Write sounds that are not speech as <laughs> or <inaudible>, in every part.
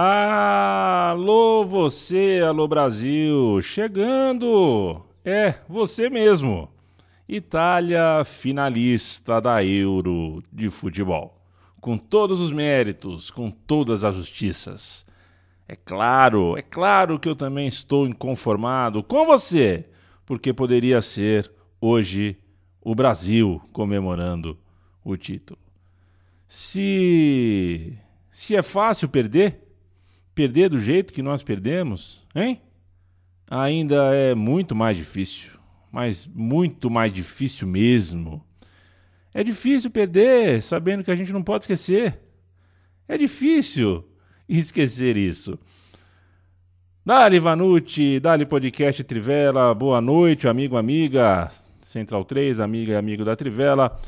Alô, você, alô Brasil, chegando! É, você mesmo. Itália finalista da Euro de futebol. Com todos os méritos, com todas as justiças. É claro, é claro que eu também estou inconformado com você, porque poderia ser hoje o Brasil comemorando o título. Se se é fácil perder, perder do jeito que nós perdemos, hein? Ainda é muito mais difícil, mas muito mais difícil mesmo. É difícil perder sabendo que a gente não pode esquecer. É difícil <laughs> esquecer isso. Dali Vanucci, Dali Podcast Trivela, boa noite, amigo, amiga. Central 3, amiga e amigo da Trivela.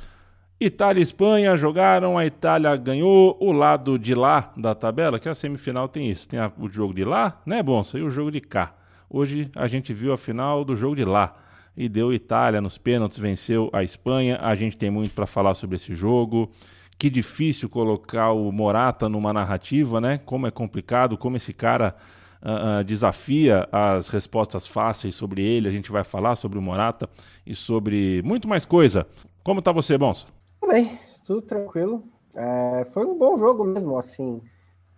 Itália e Espanha jogaram, a Itália ganhou o lado de lá da tabela, que a semifinal tem isso, tem a, o jogo de lá, né, Bonsa, e o jogo de cá. Hoje a gente viu a final do jogo de lá e deu Itália nos pênaltis, venceu a Espanha. A gente tem muito para falar sobre esse jogo. Que difícil colocar o Morata numa narrativa, né? Como é complicado, como esse cara uh, uh, desafia as respostas fáceis sobre ele. A gente vai falar sobre o Morata e sobre muito mais coisa. Como tá você, Bonsa? Tudo bem, tudo tranquilo. É, foi um bom jogo mesmo, assim,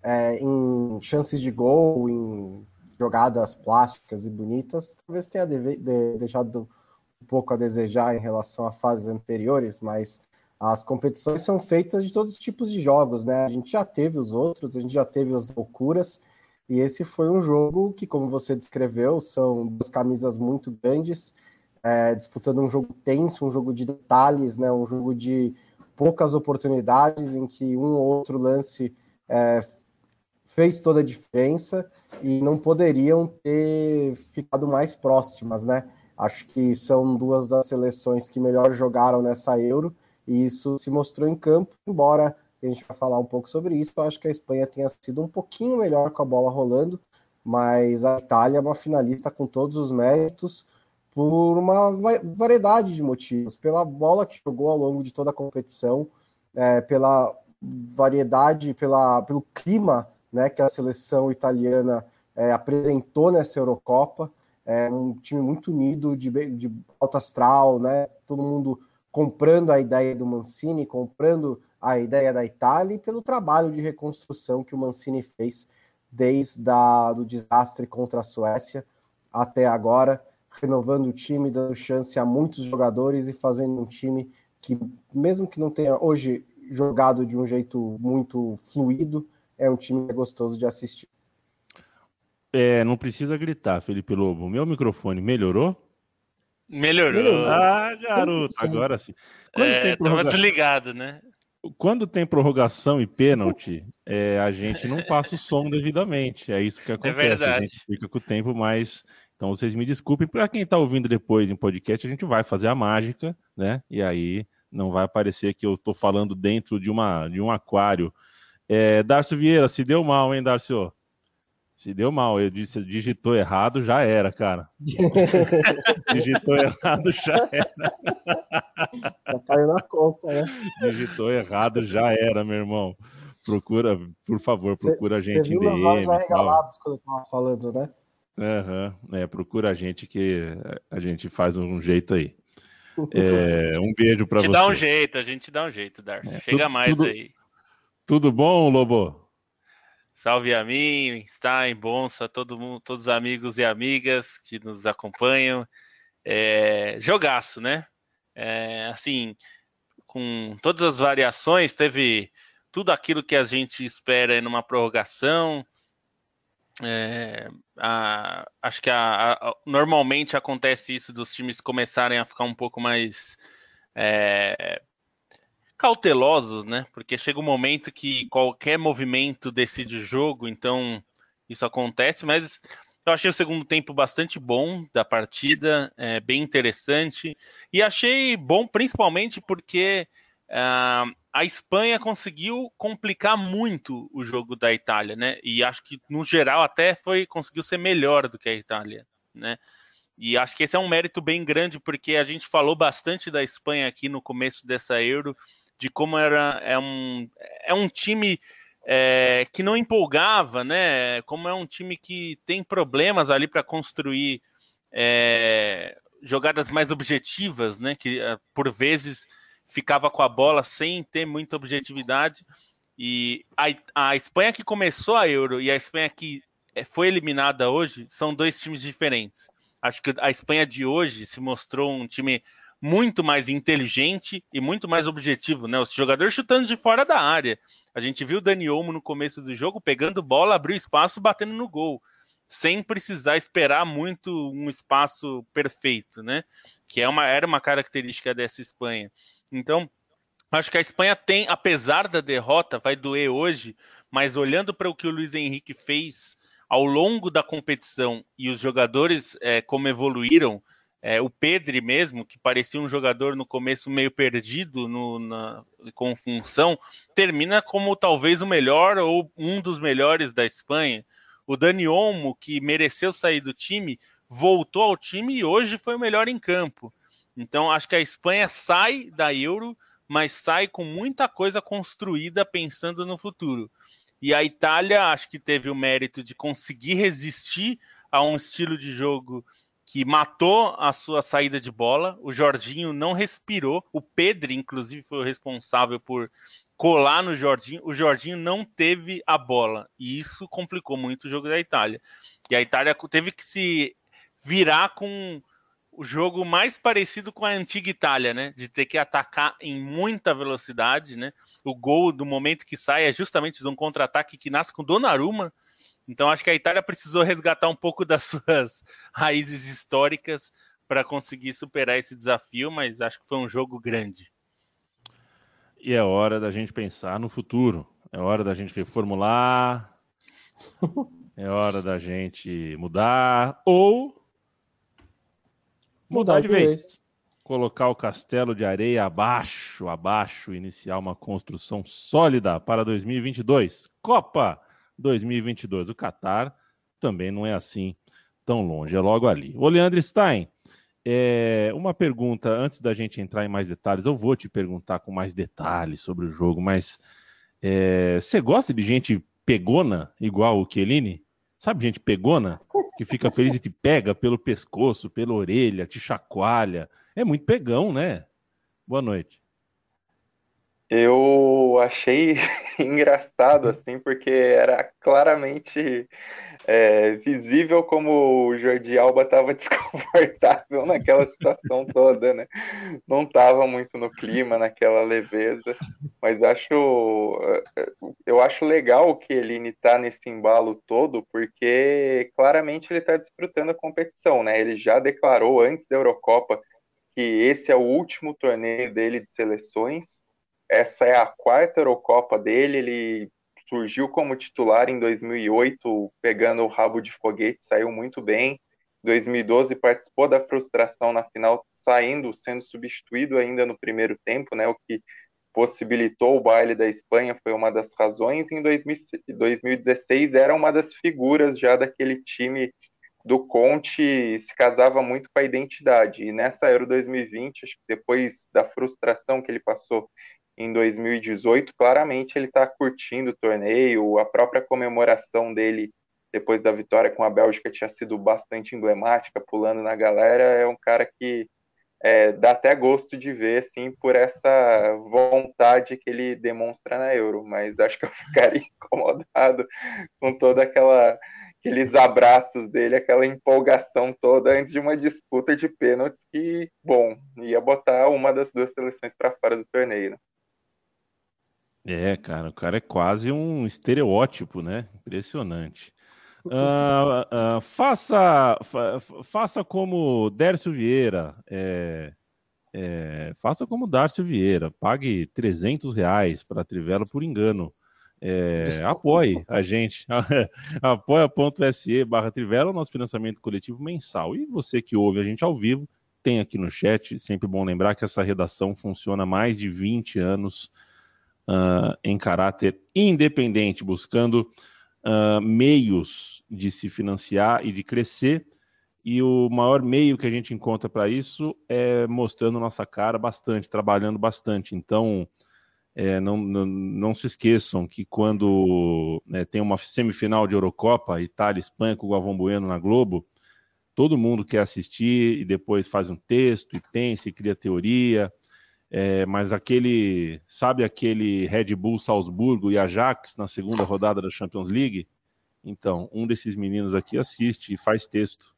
é, em chances de gol, em jogadas plásticas e bonitas. Talvez tenha de, deixado um pouco a desejar em relação a fases anteriores, mas as competições são feitas de todos os tipos de jogos, né? A gente já teve os outros, a gente já teve as loucuras, e esse foi um jogo que, como você descreveu, são duas camisas muito grandes é, disputando um jogo tenso, um jogo de detalhes, né, um jogo de poucas oportunidades, em que um ou outro lance é, fez toda a diferença e não poderiam ter ficado mais próximas, né? Acho que são duas das seleções que melhor jogaram nessa Euro e isso se mostrou em campo, embora a gente vai falar um pouco sobre isso. Eu acho que a Espanha tenha sido um pouquinho melhor com a bola rolando, mas a Itália é uma finalista com todos os méritos por uma variedade de motivos, pela bola que jogou ao longo de toda a competição, é, pela variedade, pela, pelo clima né, que a seleção italiana é, apresentou nessa Eurocopa. É um time muito unido, de, de alto astral, né? todo mundo comprando a ideia do Mancini, comprando a ideia da Itália e pelo trabalho de reconstrução que o Mancini fez desde a, do desastre contra a Suécia até agora renovando o time, dando chance a muitos jogadores e fazendo um time que, mesmo que não tenha hoje jogado de um jeito muito fluido, é um time que é gostoso de assistir. É, não precisa gritar, Felipe Lobo. Meu microfone melhorou? Melhorou. Ah, garoto, agora sim. Quando é, tem prorroga... desligado, né? Quando tem prorrogação e pênalti, é, a gente não passa o som devidamente. É isso que é acontece. É a gente fica com o tempo mais então vocês me desculpem, para quem está ouvindo depois em podcast, a gente vai fazer a mágica, né? E aí não vai aparecer que eu estou falando dentro de, uma, de um aquário. É, Darcio Vieira, se deu mal, hein, Darcio? Se deu mal, eu disse, digitou errado, já era, cara. <laughs> digitou errado, já era. Já caiu na conta, né? Digitou errado, já era, meu irmão. Procura, por favor, procura Cê, a gente em DM. Você viu os quando eu tava falando, né? Uhum. É, procura a gente que a gente faz um jeito aí. É, um beijo para você. dá um jeito, a gente dá um jeito, Darcy. É, Chega mais tudo, aí. Tudo bom, Lobo? Salve a mim, está em Bonsa, todo mundo, todos os amigos e amigas que nos acompanham. É, jogaço, né? É, assim, com todas as variações, teve tudo aquilo que a gente espera numa prorrogação, é, a, acho que a, a, normalmente acontece isso dos times começarem a ficar um pouco mais é, cautelosos, né? Porque chega um momento que qualquer movimento decide o jogo, então isso acontece, mas eu achei o segundo tempo bastante bom da partida, é, bem interessante, e achei bom principalmente porque uh, a Espanha conseguiu complicar muito o jogo da Itália, né? E acho que no geral até foi conseguiu ser melhor do que a Itália, né? E acho que esse é um mérito bem grande porque a gente falou bastante da Espanha aqui no começo dessa Euro, de como era é um é um time é, que não empolgava, né? Como é um time que tem problemas ali para construir é, jogadas mais objetivas, né? Que é, por vezes ficava com a bola sem ter muita objetividade. E a, a Espanha que começou a Euro e a Espanha que é, foi eliminada hoje são dois times diferentes. Acho que a Espanha de hoje se mostrou um time muito mais inteligente e muito mais objetivo, né? Os jogadores chutando de fora da área. A gente viu o Dani Olmo no começo do jogo pegando bola, abriu espaço, batendo no gol, sem precisar esperar muito um espaço perfeito, né? Que é uma, era uma característica dessa Espanha. Então, acho que a Espanha tem, apesar da derrota, vai doer hoje, mas olhando para o que o Luiz Henrique fez ao longo da competição e os jogadores é, como evoluíram, é, o Pedri mesmo, que parecia um jogador no começo meio perdido no, na, com função, termina como talvez o melhor ou um dos melhores da Espanha. O Dani Olmo, que mereceu sair do time, voltou ao time e hoje foi o melhor em campo. Então acho que a Espanha sai da Euro, mas sai com muita coisa construída pensando no futuro. E a Itália acho que teve o mérito de conseguir resistir a um estilo de jogo que matou a sua saída de bola. O Jorginho não respirou. O Pedro, inclusive, foi o responsável por colar no Jorginho. O Jorginho não teve a bola. E isso complicou muito o jogo da Itália. E a Itália teve que se virar com o jogo mais parecido com a antiga Itália, né? De ter que atacar em muita velocidade, né? O gol do momento que sai é justamente de um contra-ataque que nasce com Donnarumma, então acho que a Itália precisou resgatar um pouco das <laughs> suas raízes históricas para conseguir superar esse desafio, mas acho que foi um jogo grande. E é hora da gente pensar no futuro. É hora da gente reformular. <laughs> é hora da gente mudar ou mudar, mudar de, vez. vez. Colocar o castelo de areia abaixo, abaixo, iniciar uma construção sólida para 2022. Copa 2022. O Catar também não é assim tão longe, é logo ali. Ô, Leandro Stein, é, uma pergunta antes da gente entrar em mais detalhes. Eu vou te perguntar com mais detalhes sobre o jogo, mas é, você gosta de gente pegona igual o Chiellini? Sabe, gente pegona que fica feliz e te pega pelo pescoço, pela orelha, te chacoalha. É muito pegão, né? Boa noite. Eu achei <laughs> engraçado, assim, porque era claramente é, visível como o Jordi Alba estava <laughs> desconfortável naquela situação toda, né? Não estava muito no clima, naquela leveza, mas acho eu acho legal que ele está nesse embalo todo, porque claramente ele está desfrutando a competição, né? Ele já declarou antes da Eurocopa que esse é o último torneio dele de seleções essa é a quarta Eurocopa dele. Ele surgiu como titular em 2008, pegando o rabo de foguete, saiu muito bem. Em 2012 participou da frustração na final, saindo, sendo substituído ainda no primeiro tempo, né? O que possibilitou o baile da Espanha foi uma das razões. Em 2016 era uma das figuras já daquele time do Conte se casava muito com a identidade. E nessa Euro 2020, acho que depois da frustração que ele passou em 2018, claramente ele está curtindo o torneio, a própria comemoração dele depois da vitória com a Bélgica tinha sido bastante emblemática, pulando na galera, é um cara que é, dá até gosto de ver, assim, por essa vontade que ele demonstra na Euro, mas acho que eu <laughs> ficaria incomodado com toda aquela aqueles abraços dele, aquela empolgação toda antes de uma disputa de pênaltis que, bom, ia botar uma das duas seleções para fora do torneio. É, cara, o cara é quase um estereótipo, né? Impressionante. Uh, uh, faça, fa, faça como Dércio Vieira. É, é, faça como Dárcio Vieira. Pague 300 reais para a Trivela por engano. É, apoie a gente. <laughs> apoia.se barra Trivela, nosso financiamento coletivo mensal. E você que ouve a gente ao vivo, tem aqui no chat. Sempre bom lembrar que essa redação funciona há mais de 20 anos uh, em caráter independente, buscando uh, meios de se financiar e de crescer. E o maior meio que a gente encontra para isso é mostrando nossa cara bastante, trabalhando bastante. Então, É, não, não, não, se esqueçam que quando né, tem uma semifinal de Eurocopa, Itália Espanha com o Galvão Bueno na Globo, todo mundo quer assistir e depois faz um texto e pensa e cria teoria. É, mas aquele, sabe aquele Red Bull Salzburgo e Ajax na segunda rodada da Champions League? Então, um desses meninos aqui assiste e faz texto.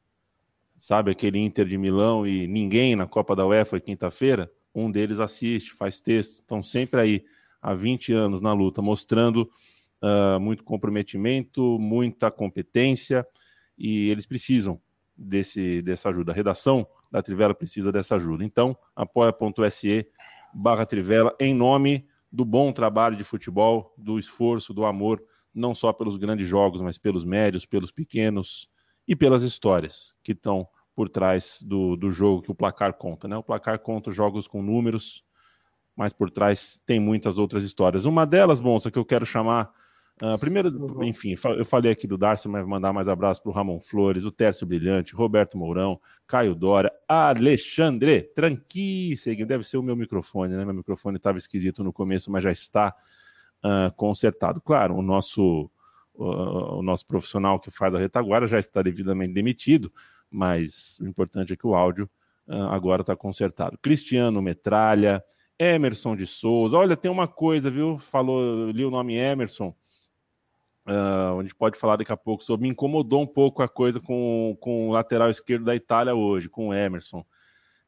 Sabe aquele Inter de Milão e ninguém na Copa da UEFA quinta-feira? Um deles assiste, faz texto. Estão sempre aí há 20 anos na luta, mostrando uh, muito comprometimento, muita competência e eles precisam desse, dessa ajuda. A redação da Trivela precisa dessa ajuda. Então, apoia.se barra Trivela, em nome do bom trabalho de futebol, do esforço, do amor, não só pelos grandes jogos, mas pelos médios, pelos pequenos e pelas histórias que estão por trás do, do jogo que o placar conta. Né? O placar conta jogos com números, mas por trás tem muitas outras histórias. Uma delas, Bonsa, que eu quero chamar Uh, primeiro, uhum. enfim, eu falei aqui do Darcy, mas mandar mais abraço para o Ramon Flores, o Tércio Brilhante, Roberto Mourão, Caio Dora, Alexandre Tranqui, deve ser o meu microfone, né? Meu microfone estava esquisito no começo, mas já está uh, consertado. Claro, o nosso, uh, o nosso profissional que faz a retaguarda já está devidamente demitido, mas o importante é que o áudio agora está consertado. Cristiano Metralha, Emerson de Souza, olha, tem uma coisa, viu? Falou, li o nome Emerson Uh, a gente pode falar daqui a pouco sobre. Me incomodou um pouco a coisa com, com o lateral esquerdo da Itália hoje, com o Emerson.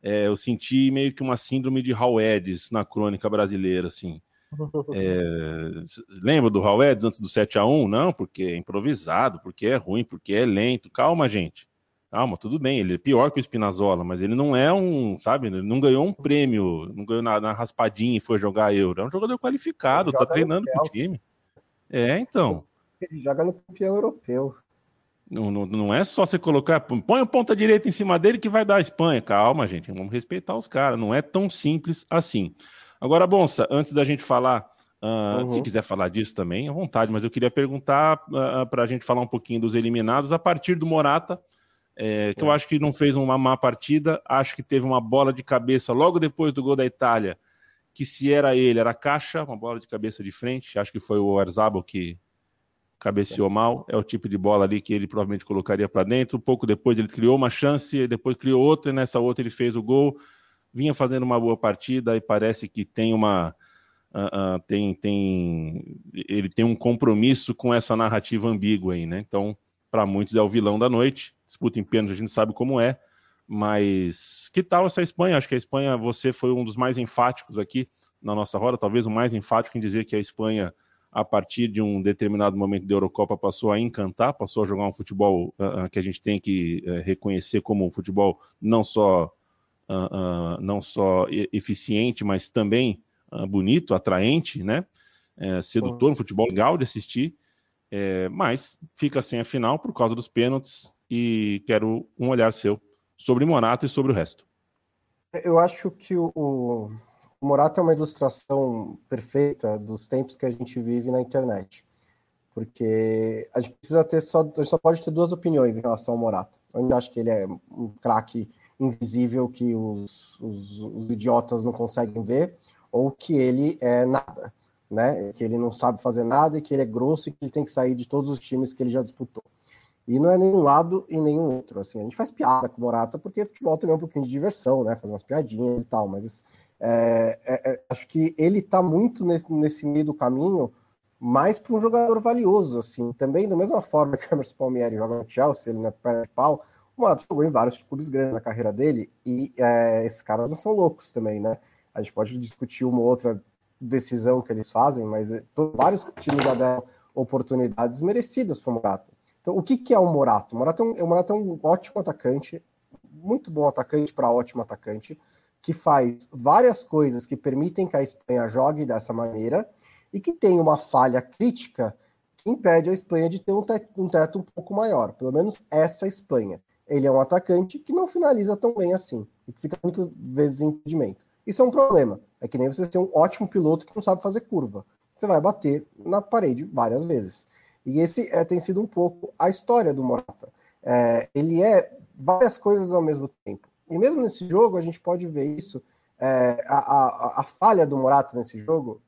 É, eu senti meio que uma síndrome de Hal Eds na crônica brasileira, assim. <laughs> É, lembra do Hal Eds antes do 7 a 1 Não, porque é improvisado, porque é ruim, porque é lento. Calma, gente. Calma, tudo bem. Ele é pior que o Spinazzola, mas ele não é um, sabe? Ele não ganhou um prêmio, não ganhou na, na raspadinha e foi jogar Euro. É um jogador qualificado, tá treinando com o time. É, então. Ele joga no campeão europeu. Não, não, não é só você colocar, põe o ponta direita em cima dele que vai dar a Espanha. Calma, gente, vamos respeitar os caras. Não é tão simples assim. Agora, Bonsa, antes da gente falar, uh, uhum. se quiser falar disso também, à vontade, mas eu queria perguntar uh, para a gente falar um pouquinho dos eliminados a partir do Morata, é, que é. eu acho que não fez uma má partida, acho que teve uma bola de cabeça logo depois do gol da Itália, que se era ele, era caixa, uma bola de cabeça de frente, acho que foi o Erzabal que cabeceou mal, é o tipo de bola ali que ele provavelmente colocaria para dentro. Pouco depois ele criou uma chance, depois criou outra, e nessa outra ele fez o gol. Vinha fazendo uma boa partida e parece que tem uma. Uh, uh, tem, tem, ele tem um compromisso com essa narrativa ambígua aí, né? Então, para muitos é o vilão da noite. Disputa em pênalti, a gente sabe como é. Mas que tal essa Espanha? Acho que a Espanha, você foi um dos mais enfáticos aqui na nossa roda, talvez o mais enfático em dizer que a Espanha a partir de um determinado momento da Eurocopa, passou a encantar, passou a jogar um futebol uh, que a gente tem que uh, reconhecer como um futebol não só, uh, não só eficiente, mas também bonito, atraente, né? É, sedutor, um futebol legal de assistir, é, mas fica sem a final por causa dos pênaltis e quero um olhar seu sobre Morata e sobre o resto. Eu acho que o, o Morata é uma ilustração perfeita dos tempos que a gente vive na internet. Porque a gente precisa ter só, a gente só pode ter duas opiniões em relação ao Morata. Eu acho que ele é um craque invisível que os, os, os, idiotas não conseguem ver, ou que ele é nada, né? Que ele não sabe fazer nada e que ele é grosso e que ele tem que sair de todos os times que ele já disputou. E não é nenhum lado e nenhum outro. Assim, a gente faz piada com o Morata porque futebol também é um pouquinho de diversão, né? Fazer umas piadinhas e tal, mas é, é, é, acho que ele está muito nesse, nesse, meio do caminho, mais para um jogador valioso, assim, também da mesma forma que o Emerson Palmieri joga no Chelsea, ele na perna de pau, o Morata jogou em vários clubes grandes na carreira dele, e é, esses caras não são loucos também, né? A gente pode discutir uma outra decisão que eles fazem, mas é, vários times já deram oportunidades merecidas para o Morata. Então, o que, que é o Morata? O Morata é um, o Morata é um ótimo atacante, muito bom atacante para ótimo atacante, que faz várias coisas que permitem que a Espanha jogue dessa maneira e que tem uma falha crítica que impede a Espanha de ter um teto, um teto um pouco maior. Pelo menos essa Espanha. Ele é um atacante que não finaliza tão bem assim e que fica muitas vezes em impedimento. Isso é um problema. É que nem você ser um ótimo piloto que não sabe fazer curva. Você vai bater na parede várias vezes. E esse é, tem sido um pouco a história do Morata. É, ele é várias coisas ao mesmo tempo. E mesmo nesse jogo, a gente pode ver isso. É, a, a, a, falha do Morata nesse jogo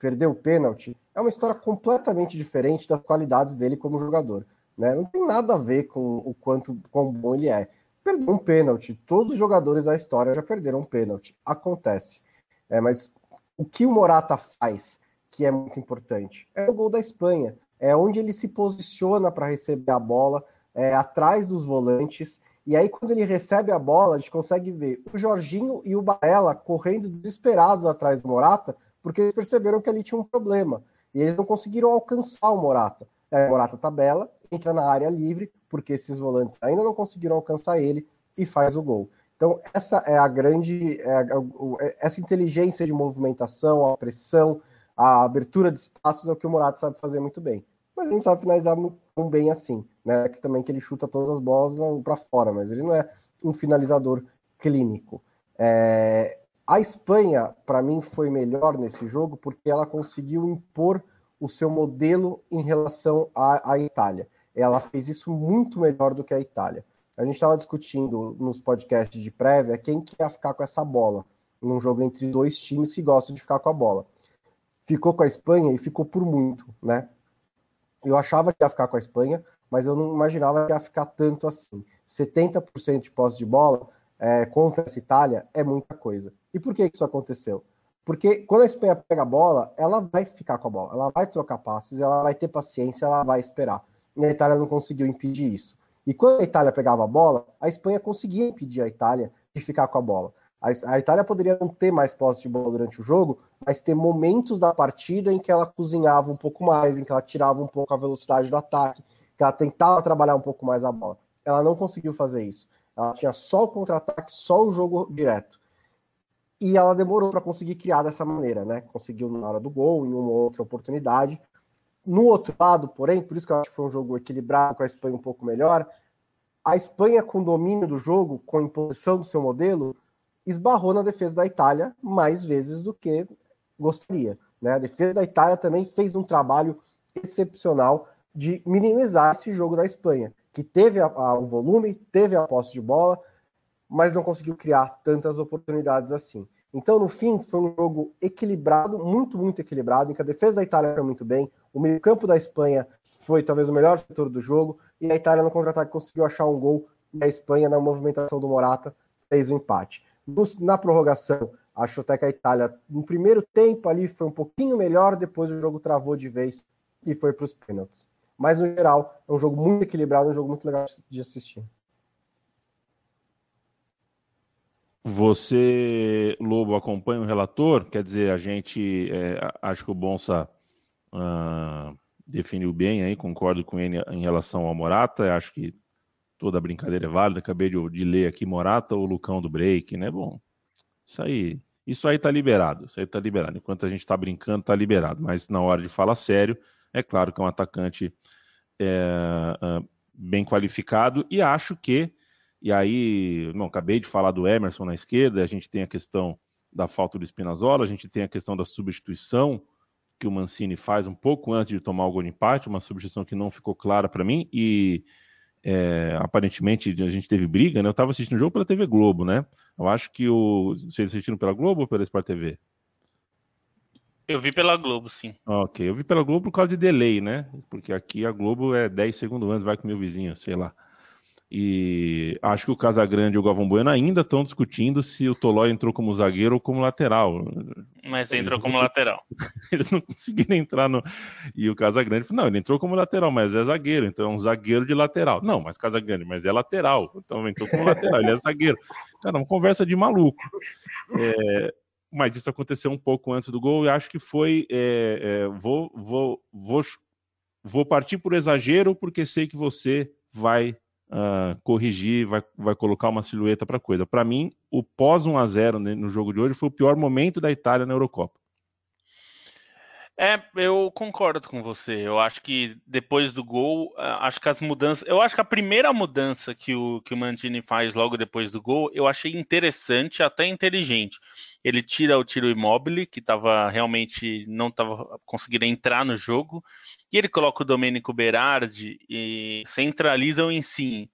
perdeu o pênalti, é uma história completamente diferente das qualidades dele como jogador. Né? Não tem nada a ver com o quanto quão bom ele é. Perdeu um pênalti. Todos os jogadores da história já perderam um pênalti. Acontece. É, mas o que o Morata faz, que é muito importante, é o gol da Espanha. É onde ele se posiciona para receber a bola, é, atrás dos volantes. E aí, quando ele recebe a bola, a gente consegue ver o Jorginho e o Barella correndo desesperados atrás do Morata, porque eles perceberam que ali tinha um problema. E eles não conseguiram alcançar o Morata. É, o Morata tabela, entra na área livre, porque esses volantes ainda não conseguiram alcançar ele e faz o gol. Então, essa é a grande. É a, é, essa inteligência de movimentação, a pressão, a abertura de espaços é o que o Morata sabe fazer muito bem. Mas ele não sabe finalizar muito bem assim, né? Que também que ele chuta todas as bolas para fora, mas ele não é um finalizador clínico. É... A Espanha, para mim, foi melhor nesse jogo porque ela conseguiu impor o seu modelo em relação à, à Itália. Ela fez isso muito melhor do que a Itália. A gente estava discutindo nos podcasts de prévia quem que ia ficar com essa bola num jogo entre dois times que gostam de ficar com a bola. Ficou com a Espanha e ficou por muito, né? Eu achava que ia ficar com a Espanha, mas eu não imaginava que ia ficar tanto assim. 70% de posse de bola é, contra essa Itália é muita coisa. E por que isso aconteceu? Porque quando a Espanha pega a bola, ela vai ficar com a bola, ela vai trocar passes, ela vai ter paciência, ela vai esperar. E a Itália não conseguiu impedir isso. E quando a Itália pegava a bola, a Espanha conseguia impedir a Itália de ficar com a bola. A Itália poderia não ter mais posse de bola durante o jogo, mas ter momentos da partida em que ela cozinhava um pouco mais, em que ela tirava um pouco a velocidade do ataque, que ela tentava trabalhar um pouco mais a bola. Ela não conseguiu fazer isso. Ela tinha só o contra-ataque, só o jogo direto e ela demorou para conseguir criar dessa maneira, né? Conseguiu na hora do gol, em uma outra oportunidade. No outro lado, porém, por isso que eu acho que foi um jogo equilibrado, com a Espanha um pouco melhor, a Espanha, com domínio do jogo, com imposição do seu modelo, esbarrou na defesa da Itália mais vezes do que gostaria. Né? A defesa da Itália também fez um trabalho excepcional de minimizar esse jogo da Espanha, que teve a, a, o volume, teve a posse de bola, mas não conseguiu criar tantas oportunidades assim. Então, no fim, foi um jogo equilibrado, muito, muito equilibrado, em que a defesa da Itália foi muito bem, o meio-campo da Espanha foi talvez o melhor setor do jogo, e a Itália no contra-ataque conseguiu achar um gol, e a Espanha, na movimentação do Morata, fez o empate. Na prorrogação, acho até que a Itália, no primeiro tempo ali, foi um pouquinho melhor, depois o jogo travou de vez e foi para os pênaltis. Mas, no geral, é um jogo muito equilibrado, um jogo muito legal de assistir. Você, Lobo, acompanha o relator? Quer dizer, a gente, é, acho que o Bonsa uh, definiu bem aí, concordo com ele em relação ao Morata, acho que toda brincadeira é válida, acabei de, de ler aqui Morata ou Lucão do Break, né? Bom, isso aí, isso aí tá liberado, isso aí tá liberado. Enquanto a gente tá brincando, tá liberado, mas na hora de falar sério, é claro que é um atacante é, uh, bem qualificado e acho que e aí, não, acabei de falar do Emerson na esquerda, a gente tem a questão da falta do Spinazzola, a gente tem a questão da substituição que o Mancini faz um pouco antes de tomar o gol de empate, uma substituição que não ficou clara para mim e é, aparentemente a gente teve briga, né? Eu estava assistindo o jogo pela TV Globo, né? Eu acho que o vocês assistiram pela Globo ou pela Sport TV? Eu vi pela Globo, sim. Ok, eu vi pela Globo por causa de delay, né? Porque aqui a Globo é 10 segundos antes, vai com meu vizinho, sei lá. E acho que o Casagrande e o Galvão Bueno ainda estão discutindo se o Tolói entrou como zagueiro ou como lateral. Mas Eles entrou como lateral. <laughs> Eles não conseguiram entrar no. E o Casagrande falou: não, ele entrou como lateral, mas é zagueiro, então é um zagueiro de lateral. Não, mas Casagrande, mas é lateral. Então entrou como lateral, ele é zagueiro. Cara, uma conversa de maluco. É, mas isso aconteceu um pouco antes do gol e acho que foi. É, é, vou, vou, vou, vou partir por exagero porque sei que você vai uh, corrigir, vai, vai colocar uma silhueta para coisa. Para mim, o pós 1 a 0 no jogo de hoje foi o pior momento da Itália na Eurocopa. É, eu concordo com você. Eu acho que depois do gol, acho que as mudanças. Eu acho que a primeira mudança que o, que o Mantini faz logo depois do gol, eu achei interessante, até inteligente. Ele tira o tiro imóvel, que estava realmente não estava conseguindo entrar no jogo, e ele coloca o Domenico Berardi e centraliza o ensino.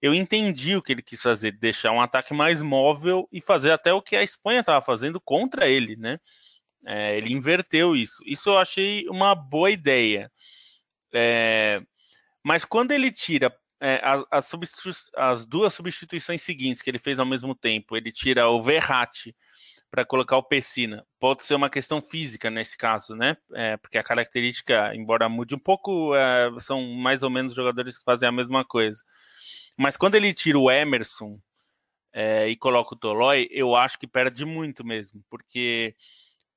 Eu entendi o que ele quis fazer, deixar um ataque mais móvel e fazer até o que a Espanha estava fazendo contra ele, né? É, ele inverteu isso. Isso eu achei uma boa ideia. É, mas quando ele tira é, as, as, as, duas substituições seguintes que ele fez ao mesmo tempo, ele tira o Verratti para colocar o Pessina. Pode ser uma questão física nesse caso, né? É, porque a característica, embora mude um pouco, é, são mais ou menos jogadores que fazem a mesma coisa. Mas quando ele tira o Emerson é, e coloca o Tolói, eu acho que perde muito mesmo, porque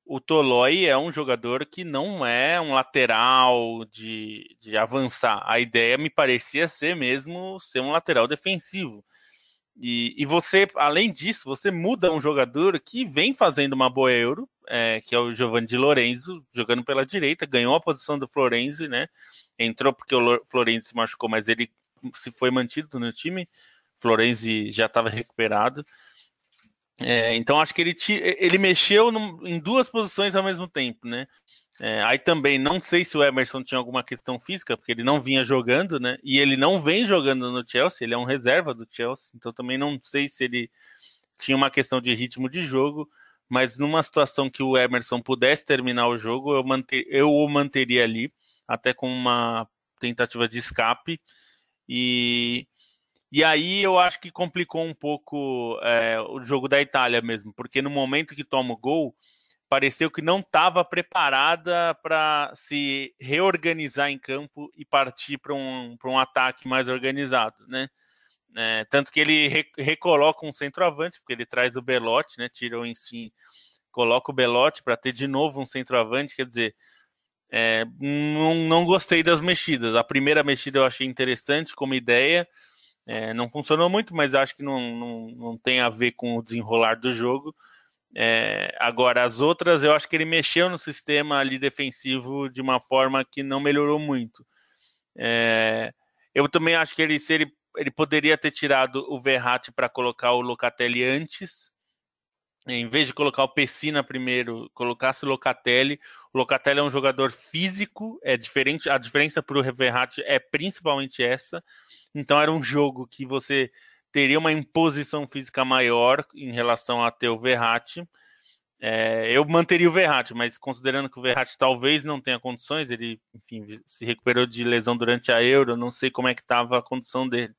o Tolói é um jogador que não é um lateral de, de avançar. A ideia me parecia ser mesmo ser um lateral defensivo. E, e, você, além disso, você muda um jogador que vem fazendo uma boa Euro, é, que é o Giovanni Di Lorenzo, jogando pela direita, ganhou a posição do Florenzi, né? Entrou porque o Florenzi se machucou, mas ele se foi mantido no time. Florenzi já estava recuperado. É, então acho que ele, ele mexeu em duas posições ao mesmo tempo, né? É, aí também não sei se o Emerson tinha alguma questão física, porque ele não vinha jogando, né? E ele não vem jogando no Chelsea, ele é um reserva do Chelsea, então também não sei se ele tinha uma questão de ritmo de jogo, mas numa situação que o Emerson pudesse terminar o jogo, eu, manter, eu o manteria ali, até com uma tentativa de escape. E, e aí eu acho que complicou um pouco é, o jogo da Itália mesmo, porque no momento que toma o gol pareceu que não estava preparada para se reorganizar em campo e partir para um, um ataque mais organizado, né? É, tanto que ele re, recoloca um centroavante, porque ele traz o Belotti, né? Tirou em si, coloca o Belotti para ter de novo um centroavante, quer dizer, é, não, não gostei das mexidas. A primeira mexida eu achei interessante como ideia, é, não funcionou muito, mas acho que não, não, não tem a ver com o desenrolar do jogo. É, agora, as outras, eu acho que ele mexeu no sistema ali defensivo de uma forma que não melhorou muito. É, eu também acho que ele, se ele, ele poderia ter tirado o Verratti para colocar o Locatelli antes, em vez de colocar o Pessina primeiro, colocasse o Locatelli. O Locatelli é um jogador físico, é diferente. A diferença para o Verratti é principalmente essa. Então era um jogo que você teria uma imposição física maior em relação a ter o Verratti. É, eu manteria o Verratti, mas considerando que o Verratti talvez não tenha condições, ele, enfim, se recuperou de lesão durante a Euro, não sei como é que estava a condição dele.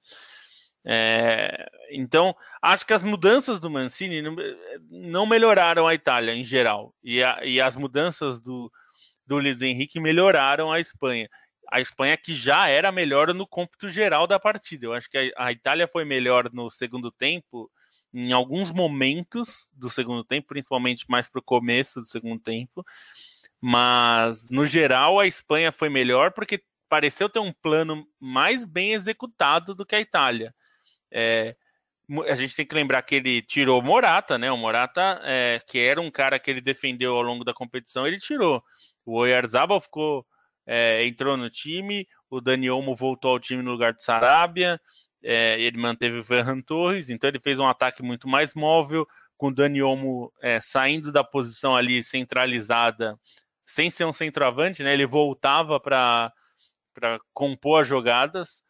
É, então, acho que as mudanças do Mancini não, não melhoraram a Itália em geral, e, a, e as mudanças do, do Luiz Henrique melhoraram a Espanha a Espanha que já era melhor no cômputo geral da partida. Eu acho que a, a Itália foi melhor no segundo tempo, em alguns momentos do segundo tempo, principalmente mais para o começo do segundo tempo. Mas, no geral, a Espanha foi melhor porque pareceu ter um plano mais bem executado do que a Itália. É, a gente tem que lembrar que ele tirou o Morata, né? O Morata, é, que era um cara que ele defendeu ao longo da competição, ele tirou. O Oyarzabal ficou é, entrou no time, o Dani Olmo voltou ao time no lugar do Sarabia, é, ele manteve o Ferran Torres, então ele fez um ataque muito mais móvel, com o Dani Olmo é, saindo da posição ali centralizada, sem ser um centroavante, né, ele voltava para compor as jogadas,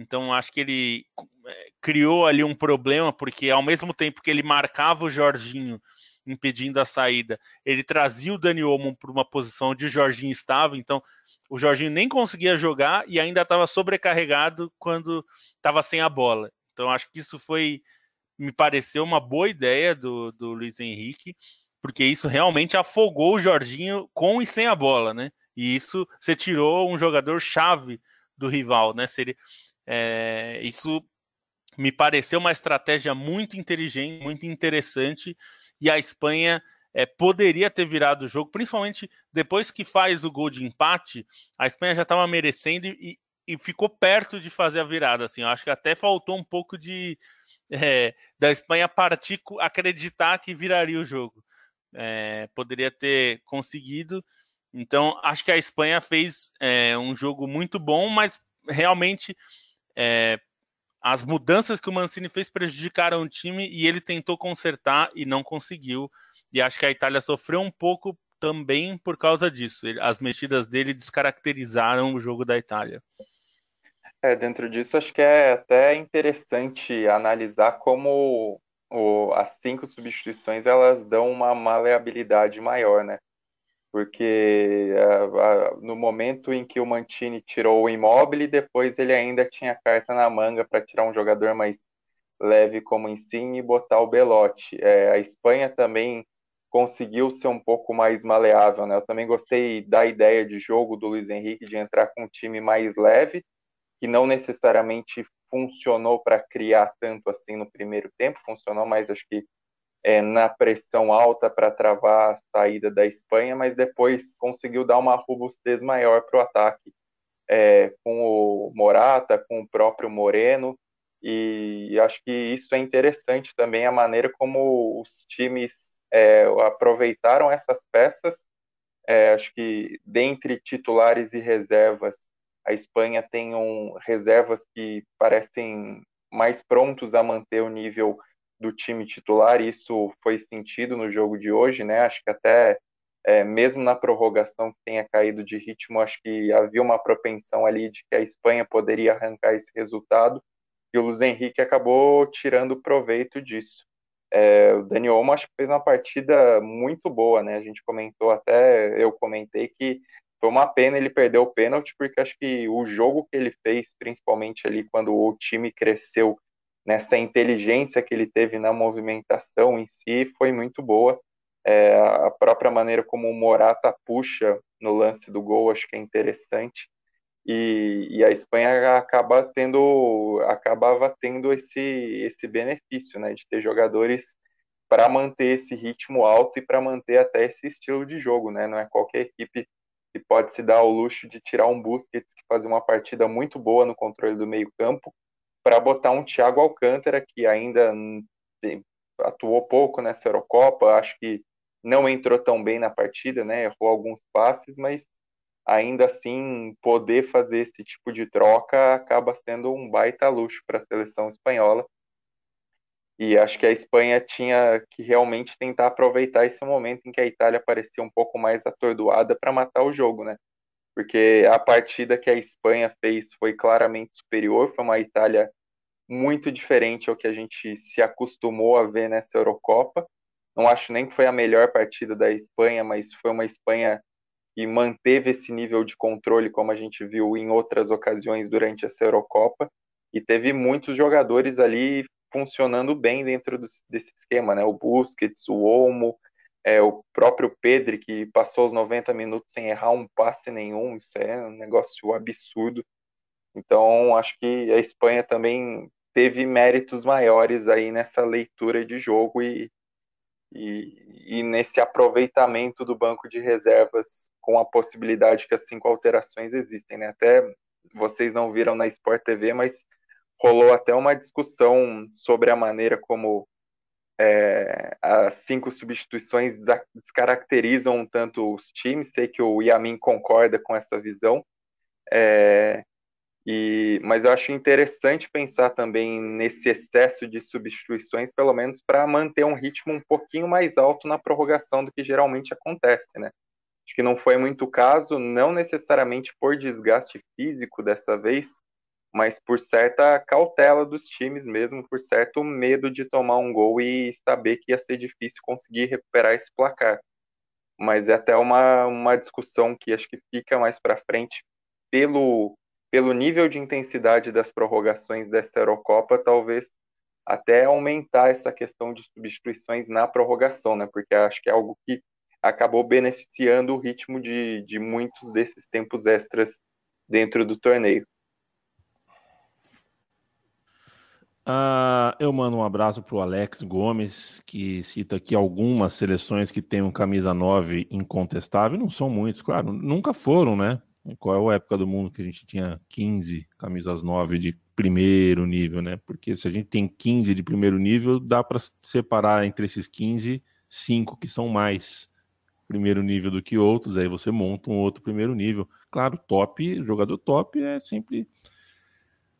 então acho que ele é, criou ali um problema, porque ao mesmo tempo que ele marcava o Jorginho impedindo a saída, ele trazia o Dani Olmo para uma posição onde o Jorginho estava, então o Jorginho nem conseguia jogar e ainda estava sobrecarregado quando estava sem a bola. Então acho que isso foi, me pareceu uma boa ideia do, do Luiz Henrique, porque isso realmente afogou o Jorginho com e sem a bola, né? E isso você tirou um jogador chave do rival, né? Seria, é, isso me pareceu uma estratégia muito inteligente, muito interessante, e a Espanha é, poderia ter virado o jogo, principalmente depois que faz o gol de empate, a Espanha já estava merecendo e, e, ficou perto de fazer a virada. Assim, eu acho que até faltou um pouco de <laughs> é, da Espanha partir, acreditar que viraria o jogo. É, poderia ter conseguido. Então, acho que a Espanha fez é, um jogo muito bom, mas realmente é, as mudanças que o Mancini fez prejudicaram o time e ele tentou consertar e não conseguiu. E acho que a Itália sofreu um pouco também por causa disso. As mexidas dele descaracterizaram o jogo da Itália. É, dentro disso, acho que é até interessante analisar como o, as cinco substituições elas dão uma maleabilidade maior, né? Porque no momento em que o Mantini tirou o Immobile, depois ele ainda tinha carta na manga para tirar um jogador mais leve como Insigne e botar o Belotti. É, a Espanha também conseguiu ser um pouco mais maleável, né? Eu também gostei da ideia de jogo do Luiz Henrique de entrar com um time mais leve, que não necessariamente funcionou para criar tanto assim no primeiro tempo, funcionou mais acho que é, na pressão alta para travar a saída da Espanha, mas depois conseguiu dar uma robustez maior para o ataque, é, com o Morata, com o próprio Moreno, e acho que isso é interessante também a maneira como os times é, aproveitaram essas peças. É, acho que dentre titulares e reservas, a Espanha tem um, reservas que parecem mais prontos a manter o nível do time titular, isso foi sentido no jogo de hoje, né? Acho que até é, mesmo na prorrogação que tenha caído de ritmo, acho que havia uma propensão ali de que a Espanha poderia arrancar esse resultado, e o Luiz Henrique acabou tirando proveito disso. É, o Dani Olmo acho que fez uma partida muito boa, né? A gente comentou até, eu comentei que foi uma pena ele perder o pênalti, porque acho que o jogo que ele fez, principalmente ali quando o time cresceu nessa inteligência que ele teve na movimentação em si foi muito boa. É, a própria maneira como o Morata puxa no lance do gol acho que é interessante e, e a Espanha acaba tendo acabava tendo esse esse benefício né de ter jogadores para manter esse ritmo alto e para manter até esse estilo de jogo né não é qualquer equipe que pode se dar ao luxo de tirar um Busquets que faz uma partida muito boa no controle do meio campo para botar um Thiago Alcântara, que ainda atuou pouco nessa Eurocopa, acho que não entrou tão bem na partida, né? Errou alguns passes, mas ainda assim poder fazer esse tipo de troca acaba sendo um baita luxo para a seleção espanhola. E acho que a Espanha tinha que realmente tentar aproveitar esse momento em que a Itália parecia um pouco mais atordoada para matar o jogo, né? Porque a partida que a Espanha fez foi claramente superior, foi uma Itália muito diferente ao que a gente se acostumou a ver nessa Eurocopa. Não acho nem que foi a melhor partida da Espanha, mas foi uma Espanha que manteve esse nível de controle, como a gente viu em outras ocasiões durante essa Eurocopa, e teve muitos jogadores ali funcionando bem dentro desse esquema, né? O Busquets, o Olmo, é, o próprio Pedro, que passou os 90 minutos sem errar um passe nenhum, isso é um negócio absurdo. Então, acho que a Espanha também teve méritos maiores aí nessa leitura de jogo e, e, e, nesse aproveitamento do banco de reservas com a possibilidade que as cinco alterações existem. Né? Até vocês não viram na Sport TV, mas rolou até uma discussão sobre a maneira como é, as cinco substituições descaracterizam tanto os times. Sei que o Yamin concorda com essa visão, é, e, mas eu acho interessante pensar também nesse excesso de substituições, pelo menos para manter um ritmo um pouquinho mais alto na prorrogação do que geralmente acontece, né? Acho que não foi muito o caso, não necessariamente por desgaste físico dessa vez, mas por certa cautela dos times mesmo, por certo medo de tomar um gol e saber que ia ser difícil conseguir recuperar esse placar. Mas é até uma, uma discussão que acho que fica mais para frente pelo, pelo nível de intensidade das prorrogações dessa Eurocopa, talvez até aumentar essa questão de substituições na prorrogação, né? Porque acho que é algo que acabou beneficiando o ritmo de, de muitos desses tempos extras dentro do torneio. Uh, eu mando um abraço para o Alex Gomes, que cita aqui algumas seleções que têm um camisa 9 incontestável. Não são muitos, claro, nunca foram, né? Qual é a época do mundo que a gente tinha 15 camisas 9 de primeiro nível, né? Porque se a gente tem 15 de primeiro nível, dá para separar entre esses 15, cinco que são mais primeiro nível do que outros, aí você monta um outro primeiro nível. Claro, top, jogador top é sempre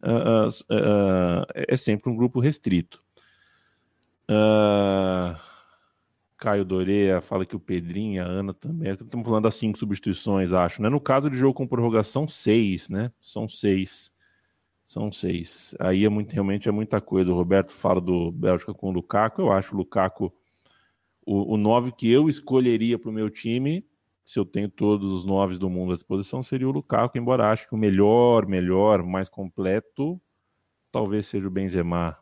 uh, uh, é sempre um grupo restrito. Caio Doreia fala que o Pedrinho, a Ana também. Estamos falando das cinco substituições, acho. Né? No caso de jogo com prorrogação, seis, né? São seis. São seis. Aí é muito, realmente é muita coisa. O Roberto fala do Bélgica com o Lukaku. Eu acho o Lukaku o, o nove que eu escolheria para o meu time se eu tenho todos os nove do mundo à disposição, seria o Lukaku, embora acho que o melhor, melhor, mais completo, talvez seja o Benzema.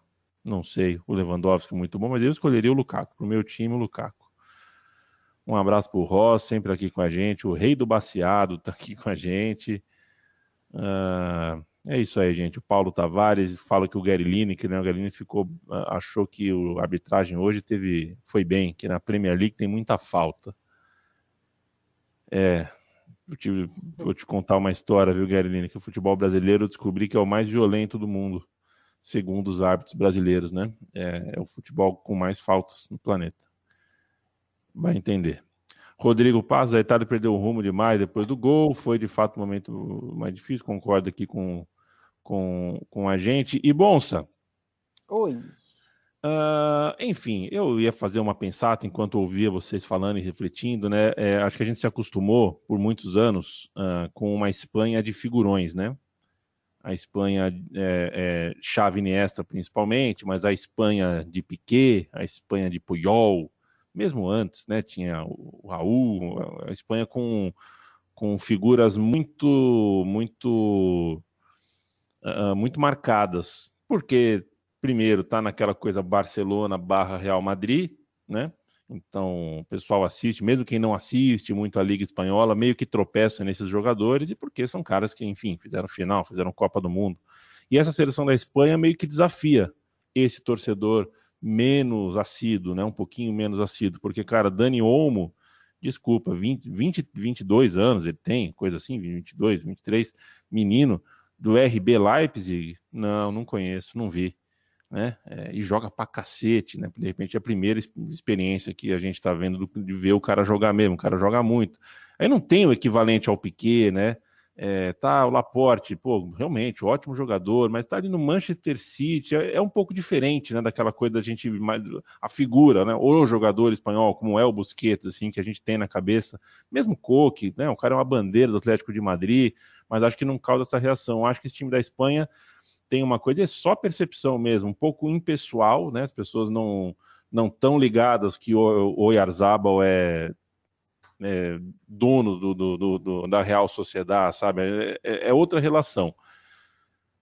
Não sei, o Lewandowski muito bom, mas eu escolheria o Lukaku. Para o meu time, o Lukaku. Um abraço para o Ross, sempre aqui com a gente. O Rei do Baciado está aqui com a gente. Uh, é isso aí, gente. O Paulo Tavares fala que o Gary Lineker, né? O Gary Lineker ficou, achou que a arbitragem hoje teve, foi bem, que na Premier League tem muita falta. É, vou te, vou te contar uma história, viu, Gary Lineker? O futebol brasileiro eu descobri que é o mais violento do mundo, segundo os árbitros brasileiros, né? É, é o futebol com mais faltas no planeta. Vai entender. Rodrigo Passos, a Itália perdeu o rumo demais depois do gol, foi de fato um momento mais difícil, concordo aqui com, com, com a gente. E Bonsa. Oi. Uh, enfim, eu ia fazer uma pensata enquanto ouvia vocês falando e refletindo, né? É, acho que a gente se acostumou por muitos anos uh, com uma Espanha de figurões, né? A Espanha é, é, Iniesta principalmente, mas a Espanha de Piquet, a Espanha de Puyol, mesmo antes, né? Tinha o Raul, a Espanha com, com figuras muito, muito, uh, muito marcadas, porque primeiro tá naquela coisa Barcelona barra Real Madrid, né? Então, o pessoal assiste, mesmo quem não assiste muito a Liga Espanhola, meio que tropeça nesses jogadores, e porque são caras que, enfim, fizeram final, fizeram Copa do Mundo. E essa seleção da Espanha meio que desafia esse torcedor menos assíduo, né? Um pouquinho menos assíduo, porque, cara, Dani Olmo, desculpa, 20, 20, 22 anos ele tem, coisa assim, 22, 23, menino do RB Leipzig, não, não conheço, não vi, né? É, e joga pra cacete, né? De repente é a primeira experiência que a gente tá vendo de ver o cara jogar mesmo, o cara joga muito. Aí não tem o equivalente ao Piquet, né? É, tá o Laporte, pô, realmente ótimo jogador, mas tá ali no Manchester City, é, é, um pouco diferente, né, daquela coisa da gente a figura, né, ou o jogador espanhol, como é o Busquets, assim, que a gente tem na cabeça, mesmo Coque, né, o cara é uma bandeira do Atlético de Madrid, mas acho que não causa essa reação. Acho que esse time da Espanha tem uma coisa, é só percepção mesmo, um pouco impessoal, né, as pessoas não não tão ligadas que o, o Oyarzabal é é, dono do, do, do, da Real Sociedade, sabe? É, é, é, outra relação.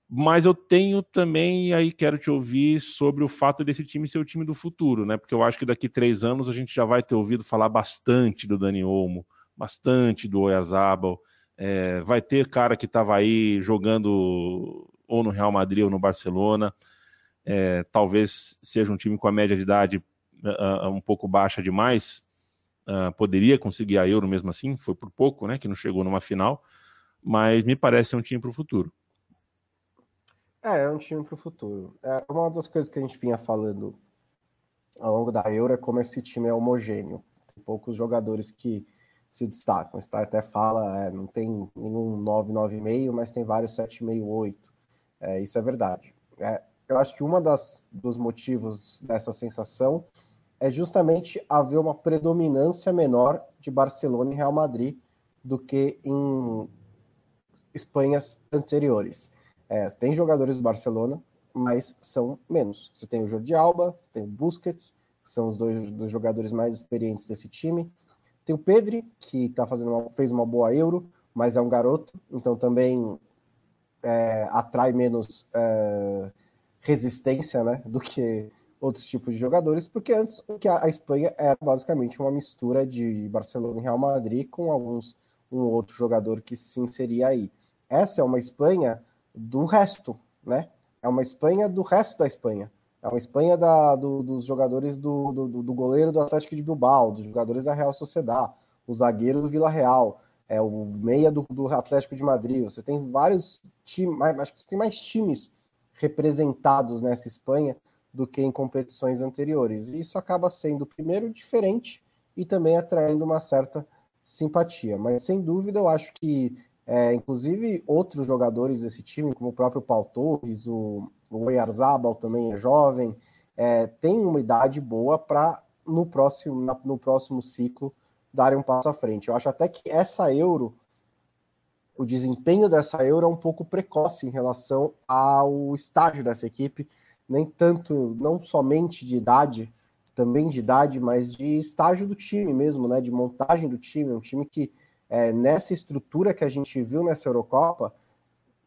Mas eu tenho também, aí quero te ouvir sobre o fato desse time ser o time do futuro, né? Porque eu acho que daqui três anos a gente já vai ter ouvido falar bastante do Dani Olmo, bastante do Oyarzabal. É, vai ter cara que estava aí jogando ou no Real Madrid ou no Barcelona. É, talvez seja um time com a média de idade uh, um pouco baixa demais, Uh, poderia conseguir a Euro mesmo assim, foi por pouco, né, que não chegou numa final, mas me parece um time para o futuro. É, é um time para o futuro. É uma das coisas que a gente vinha falando ao longo da Euro é como esse time é homogêneo. Tem poucos jogadores que se destacam. O Star até fala, é, não tem nenhum 9,9,5, mas tem vários 7,5, 8. É, isso é verdade. É, eu acho que uma das dos motivos dessa sensação é justamente haver uma predominância menor de Barcelona e Real Madrid do que em Espanhas anteriores. É, tem jogadores do Barcelona, mas são menos. Você tem o Jordi Alba, tem o Busquets, que são os dois dos jogadores mais experientes desse time. Tem o Pedri, que tá fazendo uma, fez uma boa Euro, mas é um garoto, então também é, atrai menos é, resistência né, do que outros tipos de jogadores, porque antes que a Espanha era basicamente uma mistura de Barcelona e Real Madrid com alguns um outro jogador que se inseria aí. Essa é uma Espanha do resto, né? É uma Espanha do resto da Espanha. É uma Espanha da, do, dos jogadores do, do, do, goleiro do Atlético de Bilbao, dos jogadores da Real Sociedad, o zagueiro do Vila Real, é o meia do, do Atlético de Madrid. Você tem vários times, acho que tem mais times representados nessa Espanha do que em competições anteriores. E isso acaba sendo, primeiro, diferente e também atraindo uma certa simpatia. Mas, sem dúvida, eu acho que, é, inclusive, outros jogadores desse time, como o próprio Paul Torres, o, o Oyarzabal também é jovem, é, tem uma idade boa para, no próximo, na, no próximo ciclo, darem um passo à frente. Eu acho até que essa Euro o desempenho dessa Euro é um pouco precoce em relação ao estágio dessa equipe, nem tanto, não somente de idade, também de idade, mas de estágio do time mesmo, né? De montagem do time. Um time que, é, nessa estrutura que a gente viu nessa Eurocopa,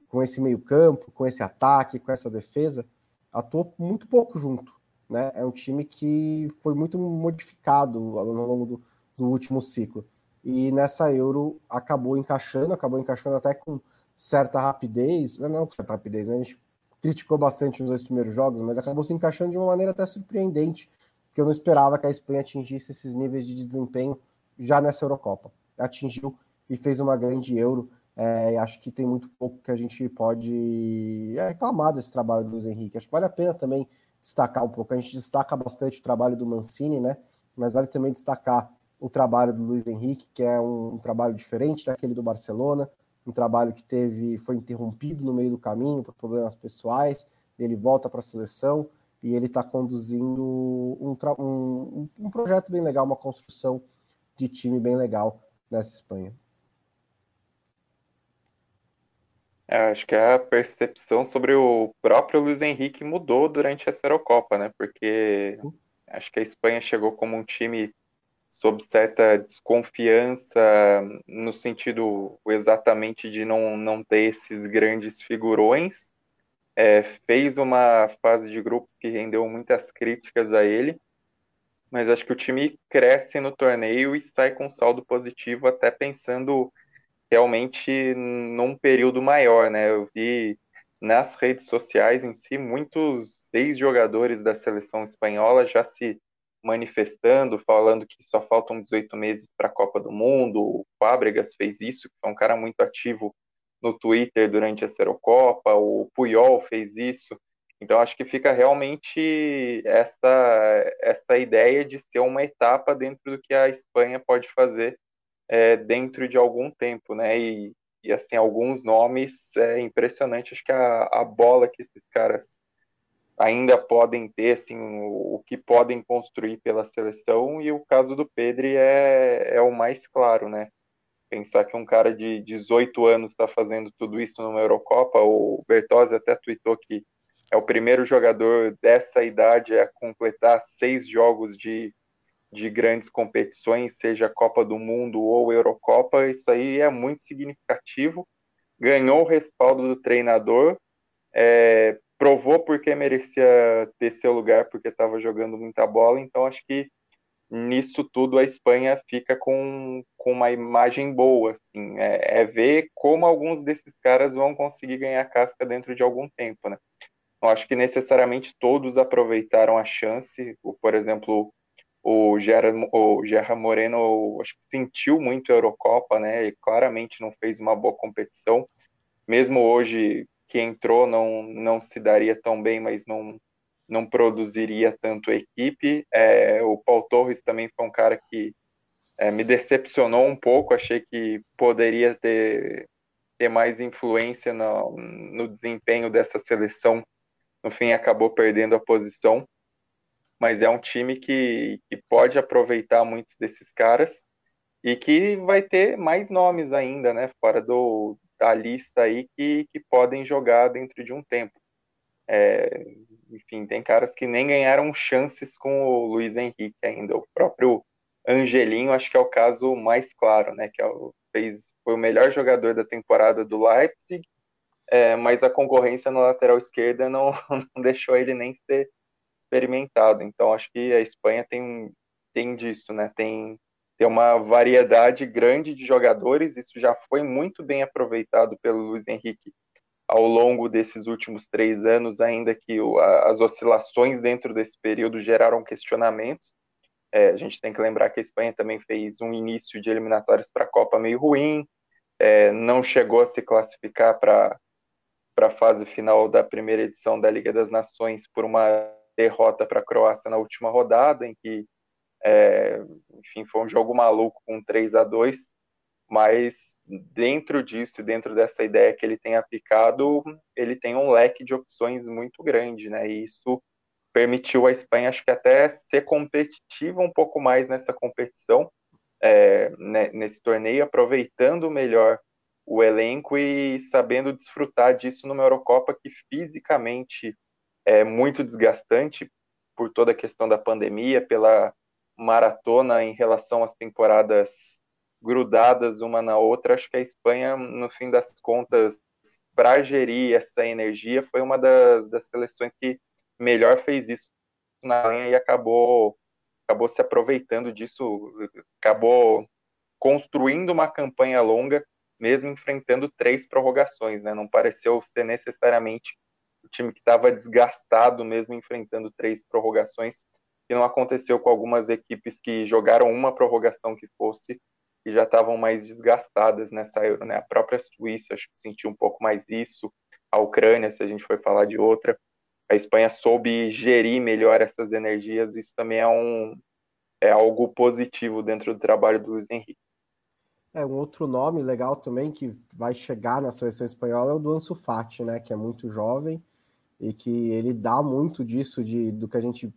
com esse meio-campo, com esse ataque, com essa defesa, atuou muito pouco junto. Né? É um time que foi muito modificado ao longo do, do último ciclo. E nessa Euro acabou encaixando, acabou encaixando até com certa rapidez, não com certa rapidez, né? a gente criticou bastante nos dois primeiros jogos, mas acabou se encaixando de uma maneira até surpreendente, porque eu não esperava que a Espanha atingisse esses níveis de desempenho já nessa Eurocopa. Atingiu e fez uma grande Euro. É, acho que tem muito pouco que a gente pode é, reclamar desse trabalho do Henrique. Acho que vale a pena também destacar um pouco. A gente destaca bastante o trabalho do Mancini, né? Mas vale também destacar o trabalho do Luiz Henrique, que é um, um trabalho diferente daquele do Barcelona, um trabalho que teve foi interrompido no meio do caminho por problemas pessoais. Ele volta para a seleção e ele está conduzindo um, um, um projeto bem legal, uma construção de time bem legal nessa Espanha. É, acho que a percepção sobre o próprio Luiz Henrique mudou durante essa Eurocopa, né? Porque acho que a Espanha chegou como um time sob certa desconfiança, no sentido exatamente de não, não ter esses grandes figurões. É, fez uma fase de grupos que rendeu muitas críticas a ele, mas acho que o time cresce no torneio e sai com saldo positivo, até pensando realmente num período maior, né? Eu vi nas redes sociais em si muitos ex-jogadores da seleção espanhola já se manifestando, falando que só faltam 18 meses para a Copa do Mundo. O Fábregas fez isso, que é um cara muito ativo no Twitter durante a Eurocopa, o Puyol fez isso. Então acho que fica realmente essa essa ideia de ser uma etapa dentro do que a Espanha pode fazer é, dentro de algum tempo, né? E, e assim, alguns nomes é impressionante. Acho que a, a bola que esses caras ainda podem ter, assim, o, que podem construir pela seleção, e o caso do Pedri é, é o mais claro, né? Pensar que um cara de 18 anos está fazendo tudo isso numa Eurocopa, o Bertozzi até tweetou que é o primeiro jogador dessa idade a completar seis jogos de de grandes competições, seja Copa do Mundo ou Eurocopa, isso aí é muito significativo. Ganhou o respaldo do treinador, é, provou porque merecia ter seu lugar, porque estava jogando muita bola, então acho que nisso tudo a Espanha fica com, com uma imagem boa, assim, é, é ver como alguns desses caras vão conseguir ganhar casca dentro de algum tempo, né? Não acho que necessariamente todos aproveitaram a chance, por exemplo, o Gerard, o Gerard Moreno acho que sentiu muito a Eurocopa, né? E claramente não fez uma boa competição. Mesmo hoje que entrou não não se daria tão bem, mas não não produziria tanto a equipe. É, o Paul Torres também foi um cara que é, me decepcionou um pouco. Achei que poderia ter ter mais influência no, no desempenho dessa seleção. No fim, acabou perdendo a posição mas é um time que, que pode aproveitar muitos desses caras e que vai ter mais nomes ainda, né, fora do, da lista aí que, que podem jogar dentro de um tempo. É, enfim, tem caras que nem ganharam chances com o Luiz Henrique ainda. O próprio Angelinho, acho que é o caso mais claro, né, que é o, fez, foi o melhor jogador da temporada do Leipzig, é, mas a concorrência na lateral esquerda não, <laughs> não deixou ele nem ser experimentado. Então, acho que a Espanha tem, tem disso, né? Tem, tem uma variedade grande de jogadores, isso já foi muito bem aproveitado pelo Luiz Henrique ao longo desses últimos três anos, ainda que as oscilações dentro desse período geraram questionamentos. É, a gente tem que lembrar que a Espanha também fez um início de eliminatórias para a Copa meio ruim, é, não chegou a se classificar para a fase final da primeira edição da Liga das Nações por uma derrota para a Croácia na última rodada, em que, é, enfim, foi um jogo maluco com 3 a 2 mas dentro disso, dentro dessa ideia que ele tem aplicado, ele tem um leque de opções muito grande, né? E isso permitiu a Espanha, acho que até ser competitiva um pouco mais nessa competição, é, né, nesse torneio, aproveitando melhor o elenco e sabendo desfrutar disso numa Eurocopa que fisicamente é muito desgastante por toda a questão da pandemia, pela maratona em relação às temporadas grudadas uma na outra, acho que a Espanha, no fim das contas, para gerir essa energia, foi uma das, das seleções que melhor fez isso na linha e acabou, acabou se aproveitando disso, acabou construindo uma campanha longa, mesmo enfrentando três prorrogações, né? Não pareceu ser necessariamente o time que estava desgastado, mesmo enfrentando três prorrogações, que não aconteceu com algumas equipes que jogaram uma prorrogação que fosse e já estavam mais desgastadas nessa Euro, né? A própria Suíça acho que sentiu um pouco mais isso, a Ucrânia, se a gente for falar de outra, a Espanha soube gerir melhor essas energias, isso também é um é algo positivo dentro do trabalho do Luiz Henrique. É, um outro nome legal também que vai chegar na seleção espanhola é o do Ansu Fati, né, que é muito jovem e que ele dá muito disso de do que a gente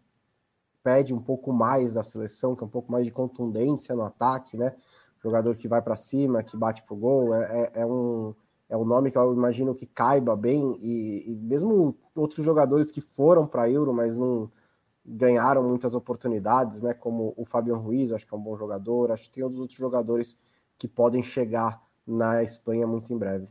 pede um pouco mais da seleção, que é um pouco mais de contundência no ataque, né? Jogador que vai para cima, que bate pro gol, é, é, é, um é um nome que eu imagino que caiba bem e, e mesmo outros jogadores que foram para Euro, mas não ganharam muitas oportunidades, né? Como o Fabian Ruiz, acho que é um bom jogador, acho que tem outros jogadores que podem chegar na Espanha muito em breve.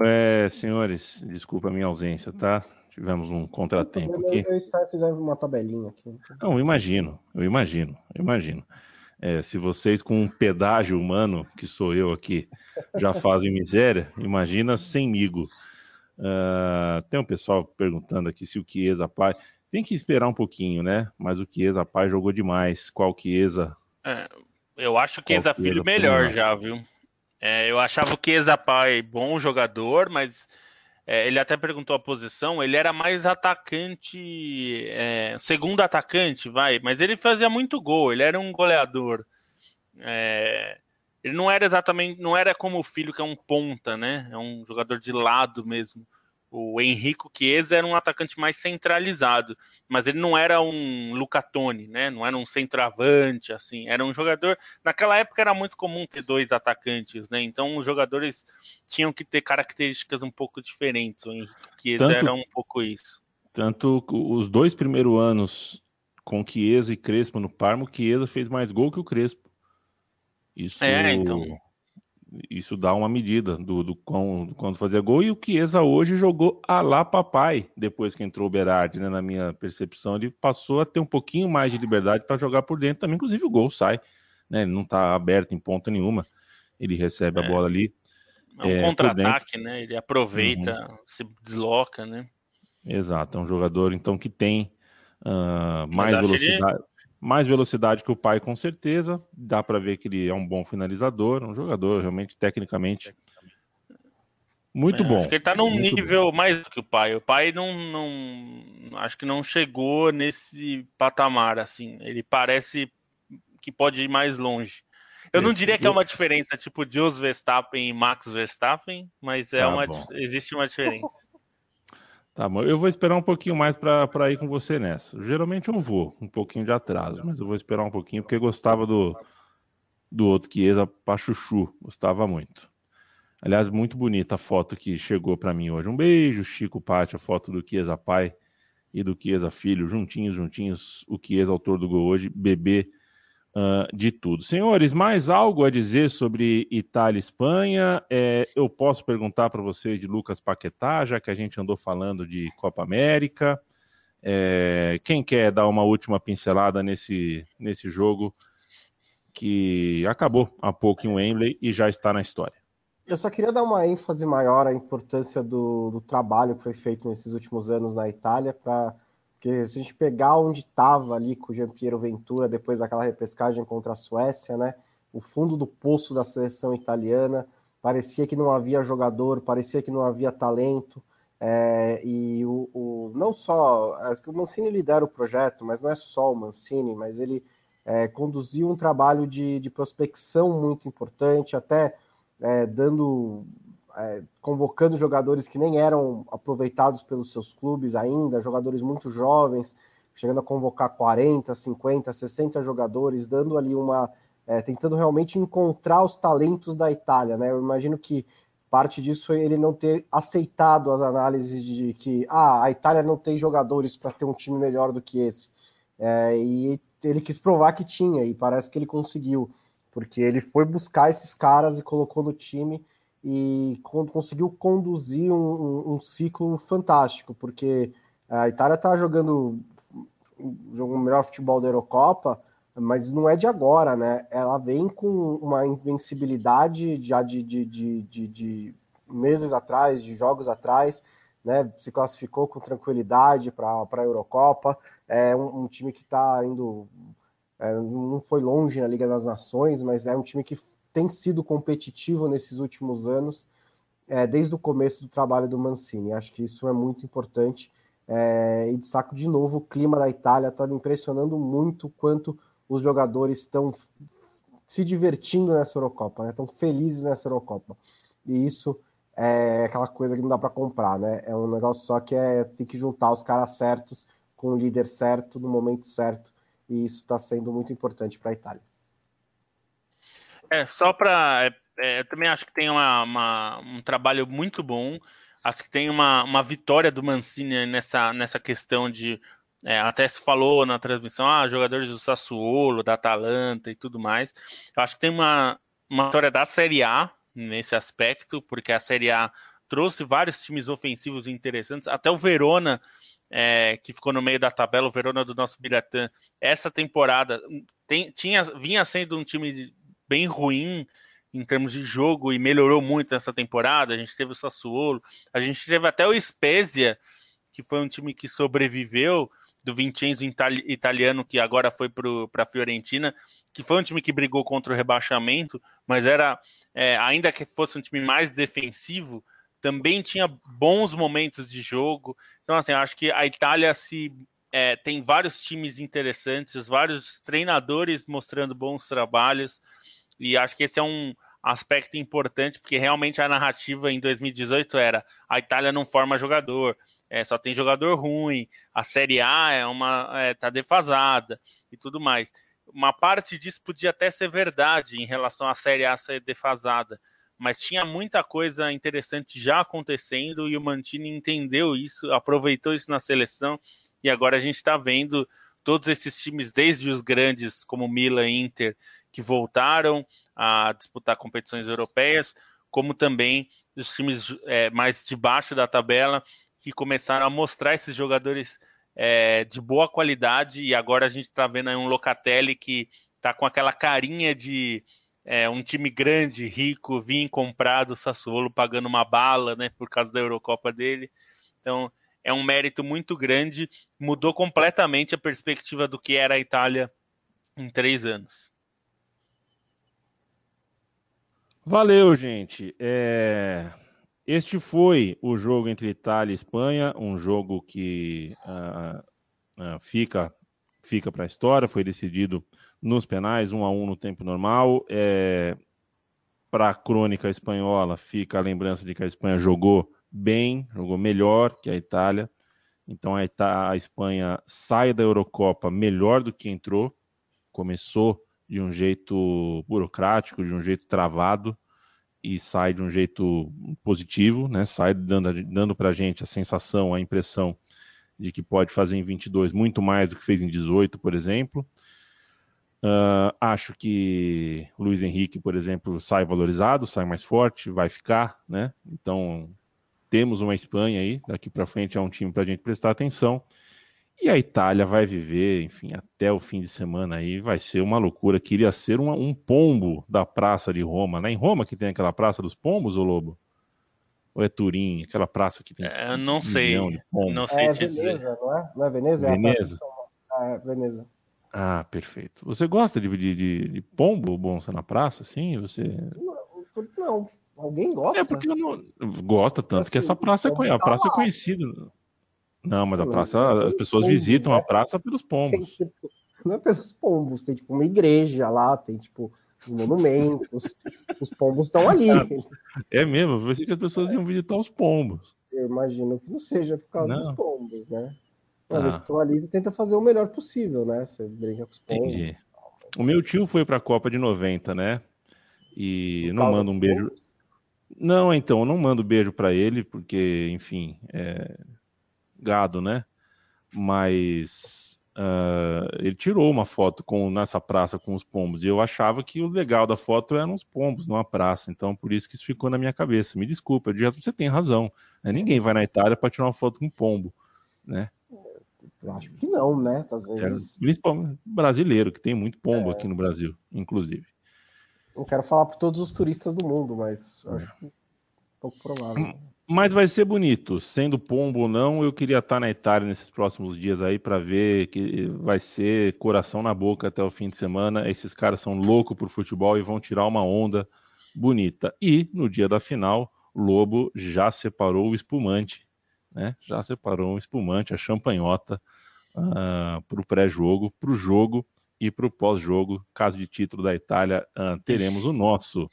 É, senhores, desculpa a minha ausência, tá? Tivemos um contratempo aqui. Eu uma tabelinha aqui. Não, eu imagino, eu imagino, eu imagino. É, se vocês com um pedágio humano, que sou eu aqui, já fazem miséria, imagina semigo. Uh, tem um pessoal perguntando aqui se o Chiesa pai. Tem que esperar um pouquinho, né? Mas o Chiesa pai jogou demais. Qual Chiesa? É, eu acho o Chiesa filho melhor já, viu? É, eu achava o Chiesa pai bom jogador, mas é, ele até perguntou a posição. Ele era mais atacante, é, segundo atacante, vai, mas ele fazia muito gol. Ele era um goleador. É, ele não era exatamente, não era como o filho que é um ponta, né? É um jogador de lado mesmo. O Henrico Chiesa era um atacante mais centralizado, mas ele não era um Lucatone, né? Não era um centroavante, assim. Era um jogador. Naquela época era muito comum ter dois atacantes, né? Então os jogadores tinham que ter características um pouco diferentes. O Henrique Chiesa tanto, era um pouco isso. Tanto os dois primeiros anos com Chiesa e Crespo no Parma, o Chiesa fez mais gol que o Crespo. Isso. É, então isso dá uma medida do, do, quão, do quando fazia gol. E o Chiesa hoje jogou a lá papai, depois que entrou o Berardi, né, na minha percepção. Ele passou a ter um pouquinho mais de liberdade para jogar por dentro também. Inclusive o gol sai, né, ele não está aberto em ponta nenhuma. Ele recebe é. a bola ali. É um é, contra-ataque, né? Ele aproveita, uhum. se desloca, né? Exato, é um jogador então que tem uh, mais velocidade. Ele mais velocidade que o pai, com certeza. Dá para ver que ele é um bom finalizador, um jogador realmente tecnicamente muito é, bom. Acho que ele tá num nível bom. mais do que o pai. O pai não, não. Acho que não chegou nesse patamar, assim. Ele parece que pode ir mais longe. Eu não diria que é uma diferença tipo Jos Verstappen e Max Verstappen, mas é tá uma, existe uma diferença. Tá bom, eu vou esperar um pouquinho mais para ir com você nessa. Geralmente eu vou, um pouquinho de atraso, mas eu vou esperar um pouquinho porque gostava do, do outro Chiesa Pachuchu, gostava muito. Aliás, muito bonita a foto que chegou para mim hoje. Um beijo, Chico Pátio, a foto do Chiesa pai e do Chiesa filho, juntinhos, juntinhos. O Chiesa, autor do gol hoje, bebê uh, de tudo. Senhores, mais algo a dizer sobre Itália e Espanha? É, eu posso perguntar para vocês de Lucas Paquetá, já que a gente andou falando de Copa América. É, quem quer dar uma última pincelada nesse, nesse jogo que acabou há pouco em Wembley e já está na história? Eu só queria dar uma ênfase maior à importância do, do trabalho que foi feito nesses últimos anos na Itália para porque se a gente pegar onde estava ali com o Jean-Pierre Ventura depois daquela repescagem contra a Suécia, né? O fundo do poço da seleção italiana, parecia que não havia jogador, parecia que não havia talento. É, e o, o, não só é, o Mancini lidera o projeto, mas não é só o Mancini, mas ele é, conduziu um trabalho de, de prospecção muito importante, até é, dando é, convocando jogadores que nem eram aproveitados pelos seus clubes ainda, jogadores muito jovens, chegando a convocar 40, 50, 60 jogadores, dando ali uma. É, tentando realmente encontrar os talentos da Itália, né? Eu imagino que parte disso foi ele não ter aceitado as análises de que ah, a Itália não tem jogadores para ter um time melhor do que esse. É, e ele quis provar que tinha, e parece que ele conseguiu, porque ele foi buscar esses caras e colocou no time e conseguiu conduzir um, um, ciclo fantástico, porque a Itália está jogando o melhor futebol da Eurocopa, mas não é de agora, né? Ela vem com uma invencibilidade já de, de, de, de, de meses atrás, de jogos atrás, né? Se classificou com tranquilidade para a Eurocopa. É um, um time que está indo. É, não foi longe na Liga das Nações, mas é um time que tem sido competitivo nesses últimos anos, é, desde o começo do trabalho do Mancini. Acho que isso é muito importante. É, e destaco de novo o clima da Itália, está me impressionando muito quanto os jogadores estão se divertindo nessa Eurocopa, né? Estão felizes nessa Eurocopa. E isso é aquela coisa que não dá para comprar, né? É um negócio só que é tem que juntar os caras certos com o líder certo no momento certo. E isso está sendo muito importante para a Itália. É, só para. É, é, eu também acho que tem uma, uma, um trabalho muito bom. Acho que tem uma, uma vitória do Mancini nessa, nessa questão de é, até se falou na transmissão, ah, jogadores do Sassuolo, da Atalanta e tudo mais. Eu acho que tem uma, uma história da Série A nesse aspecto, porque a Série A trouxe vários times ofensivos interessantes, até o Verona, é, que ficou no meio da tabela, o Verona do nosso Biratã, essa temporada tem, tinha, vinha sendo um time bem ruim em termos de jogo e melhorou muito essa temporada. A gente teve o Sassuolo, a gente teve até o Spezia, que foi um time que sobreviveu, do Vincenzo italiano, que agora foi para a Fiorentina, que foi um time que brigou contra o rebaixamento, mas era, é, ainda que fosse um time mais defensivo, também tinha bons momentos de jogo. Então, assim, acho que a Itália se é, tem vários times interessantes, vários treinadores mostrando bons trabalhos, e acho que esse é um aspecto importante, porque realmente a narrativa em 2018 era a Itália não forma jogador, é, só tem jogador ruim, a Série A é uma é, tá defasada e tudo mais. Uma parte disso podia até ser verdade em relação à Série A ser defasada, mas tinha muita coisa interessante já acontecendo e o Mantini entendeu isso, aproveitou isso na seleção e agora a gente está vendo todos esses times, desde os grandes como Milan Inter, que voltaram a disputar competições europeias, como também os times é, mais de baixo da tabela que começaram a mostrar esses jogadores é, de boa qualidade e agora a gente está vendo aí um Locatelli que está com aquela carinha de é, um time grande, rico, vir comprar do Sassuolo pagando uma bala, né, por causa da Eurocopa dele. Então é um mérito muito grande, mudou completamente a perspectiva do que era a Itália em três anos. Valeu, gente. É... Este foi o jogo entre Itália e Espanha, um jogo que uh, uh, fica fica para a história, foi decidido nos penais, um a um no tempo normal. É, para a crônica espanhola fica a lembrança de que a Espanha jogou bem, jogou melhor que a Itália. Então a, a Espanha sai da Eurocopa melhor do que entrou, começou de um jeito burocrático, de um jeito travado, e sai de um jeito positivo, né? Sai dando, dando para a gente a sensação, a impressão de que pode fazer em 22 muito mais do que fez em 18, por exemplo. Uh, acho que Luiz Henrique, por exemplo, sai valorizado, sai mais forte, vai ficar, né? Então temos uma Espanha aí, daqui para frente é um time para a gente prestar atenção. E a Itália vai viver, enfim, até o fim de semana aí, vai ser uma loucura. Queria ser um, um pombo da Praça de Roma, né? Em Roma que tem aquela Praça dos Pombos, ô Lobo? Ou é Turim, aquela praça que tem. É, não um sei. Não sei é Veneza, não é? Não é Veneza? Veneza. É, é Veneza. Ah, perfeito. Você gosta de, de, de, de pombo, Bonsa, na praça, assim? Você... Não, não. Alguém gosta? É porque não... Gosta tanto assim, que essa praça é, a praça é conhecida. Não, mas a praça, as pessoas visitam a né? praça pelos pombos. Tipo, não é pelos pombos, tem tipo uma igreja lá, tem tipo os monumentos, <laughs> os pombos estão ali. É mesmo, eu pensei que as pessoas iam visitar os pombos. Eu imagino que não seja por causa não. dos pombos, né? Mas ah. estão ali e tenta fazer o melhor possível, né? Você brinca com os pombos. Entendi. O meu tio foi para a Copa de 90, né? E não manda um beijo. Pombos? Não, então, eu não mando beijo para ele, porque, enfim, é gado, né? Mas uh, ele tirou uma foto com nessa praça com os pombos e eu achava que o legal da foto eram os pombos, não a praça. Então, por isso que isso ficou na minha cabeça. Me desculpa, você tem razão. Né? Ninguém vai na Itália para tirar uma foto com um pombo, né? Eu acho que não, né? Às vezes... É, principalmente brasileiro, que tem muito pombo é... aqui no Brasil, inclusive. Não quero falar para todos os turistas do mundo, mas é. acho pouco provável. Mas vai ser bonito, sendo pombo ou não. Eu queria estar na Itália nesses próximos dias aí para ver que vai ser coração na boca até o fim de semana. Esses caras são loucos por futebol e vão tirar uma onda bonita. E no dia da final, Lobo já separou o espumante, né? Já separou o espumante, a champanhota uh, ah, para o pré-jogo, para o jogo e para o pós-jogo. Caso de título da Itália, uh, teremos o nosso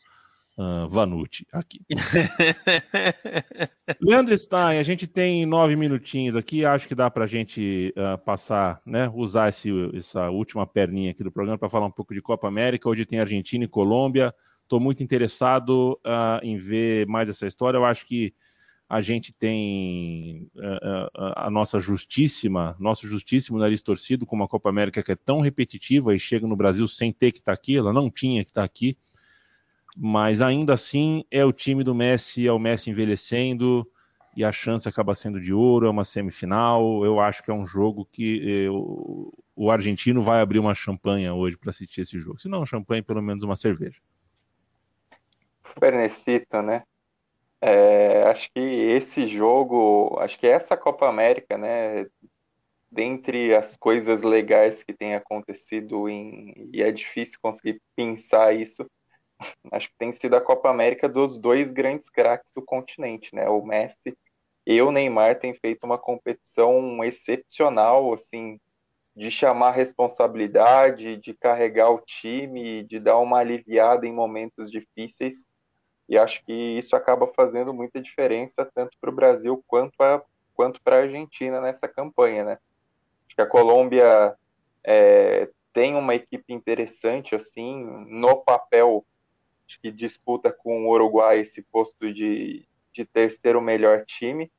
uh, Vanucci aqui. <laughs> Leandro Stein, a gente tem nove minutinhos aqui, acho que dá para a gente uh, passar, né, usar esse, essa última perninha aqui do programa para falar um pouco de Copa América. Hoje tem Argentina e Colômbia. Estou muito interessado uh, em ver mais essa história. Eu acho que a gente tem a nossa justíssima, nosso justíssimo nariz torcido com uma Copa América que é tão repetitiva e chega no Brasil sem ter que estar tá aqui, ela não tinha que estar tá aqui mas ainda assim é o time do Messi, é o Messi envelhecendo e a chance acaba sendo de ouro, é uma semifinal. Eu acho que é um jogo que eu, eh, o argentino vai abrir uma champanhe hoje para assistir esse jogo. Se não champanhe, pelo menos uma cerveja. Fernecito, né? É, acho que esse jogo, acho que essa Copa América, né? Dentre as coisas legais que tem acontecido em, e é difícil conseguir pensar isso, acho que tem sido a Copa América dos dois grandes craques do continente, né? O Messi e o Neymar têm feito uma competição excepcional, assim, de chamar responsabilidade, de carregar o time, de dar uma aliviada em momentos difíceis. E acho que isso acaba fazendo muita diferença tanto para o Brasil quanto para quanto a Argentina nessa campanha, né? Acho que a Colômbia é, tem uma equipe interessante, assim, no papel que disputa com o Uruguai esse posto de, de terceiro melhor time.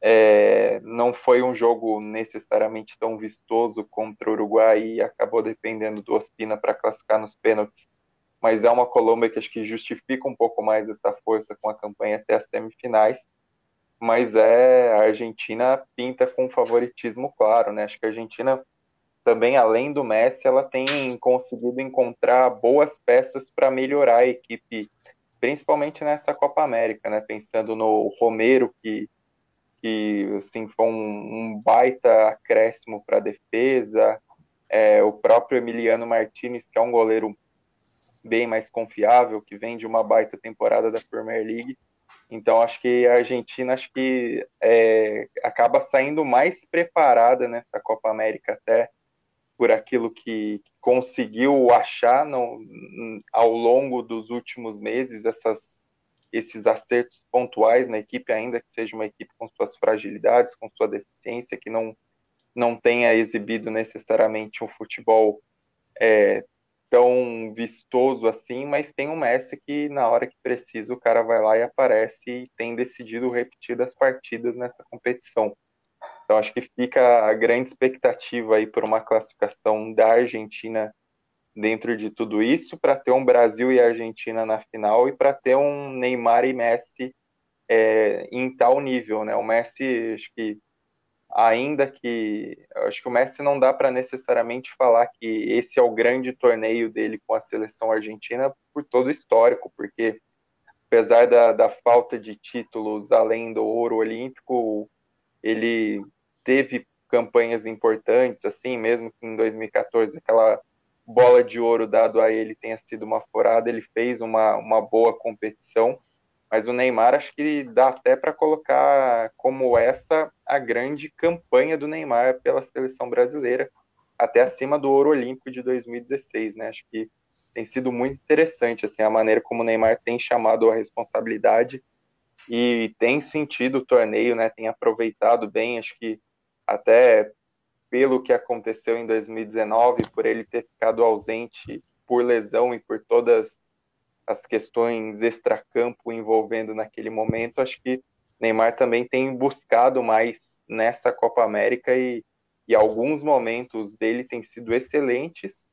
É, não foi um jogo necessariamente tão vistoso contra o Uruguai e acabou dependendo do Ospina para classificar nos pênaltis, mas é uma Colômbia que acho que justifica um pouco mais essa força com a campanha até as semifinais. Mas é a Argentina pinta com favoritismo claro, né? Acho que a Argentina também, além do Messi, ela tem conseguido encontrar boas peças para melhorar a equipe, principalmente nessa Copa América, né? Pensando no Romero, que, que assim, foi um, um baita acréscimo para a defesa, é, o próprio Emiliano Martinez, que é um goleiro bem mais confiável, que vem de uma baita temporada da Premier League. Então, acho que a Argentina acho que é, acaba saindo mais preparada nessa Copa América até aquilo que conseguiu achar no, ao longo dos últimos meses, essas, esses acertos pontuais na equipe, ainda que seja uma equipe com suas fragilidades, com sua deficiência, que não, não tenha exibido necessariamente um futebol é, tão vistoso assim, mas tem um Messi que na hora que precisa o cara vai lá e aparece e tem decidido repetidas partidas nessa competição. Então acho que fica a grande expectativa aí por uma classificação da Argentina dentro de tudo isso, para ter um Brasil e Argentina na final e para ter um Neymar e Messi é, em tal nível, né? O Messi, acho que ainda que acho que o Messi não dá para necessariamente falar que esse é o grande torneio dele com a seleção argentina por todo o histórico, porque apesar da, da falta de títulos além do ouro olímpico, ele teve campanhas importantes, assim, mesmo que em 2014 aquela bola de ouro dado a ele tenha sido uma furada, ele fez uma, uma boa competição, mas o Neymar acho que dá até para colocar como essa a grande campanha do Neymar pela seleção brasileira, até acima do ouro olímpico de 2016, né? Acho que tem sido muito interessante assim a maneira como o Neymar tem chamado a responsabilidade e tem sentido o torneio, né? Tem aproveitado bem, acho que até pelo que aconteceu em 2019, por ele ter ficado ausente por lesão e por todas as questões extracampo envolvendo naquele momento, acho que Neymar também tem buscado mais nessa Copa América e, e alguns momentos dele têm sido excelentes.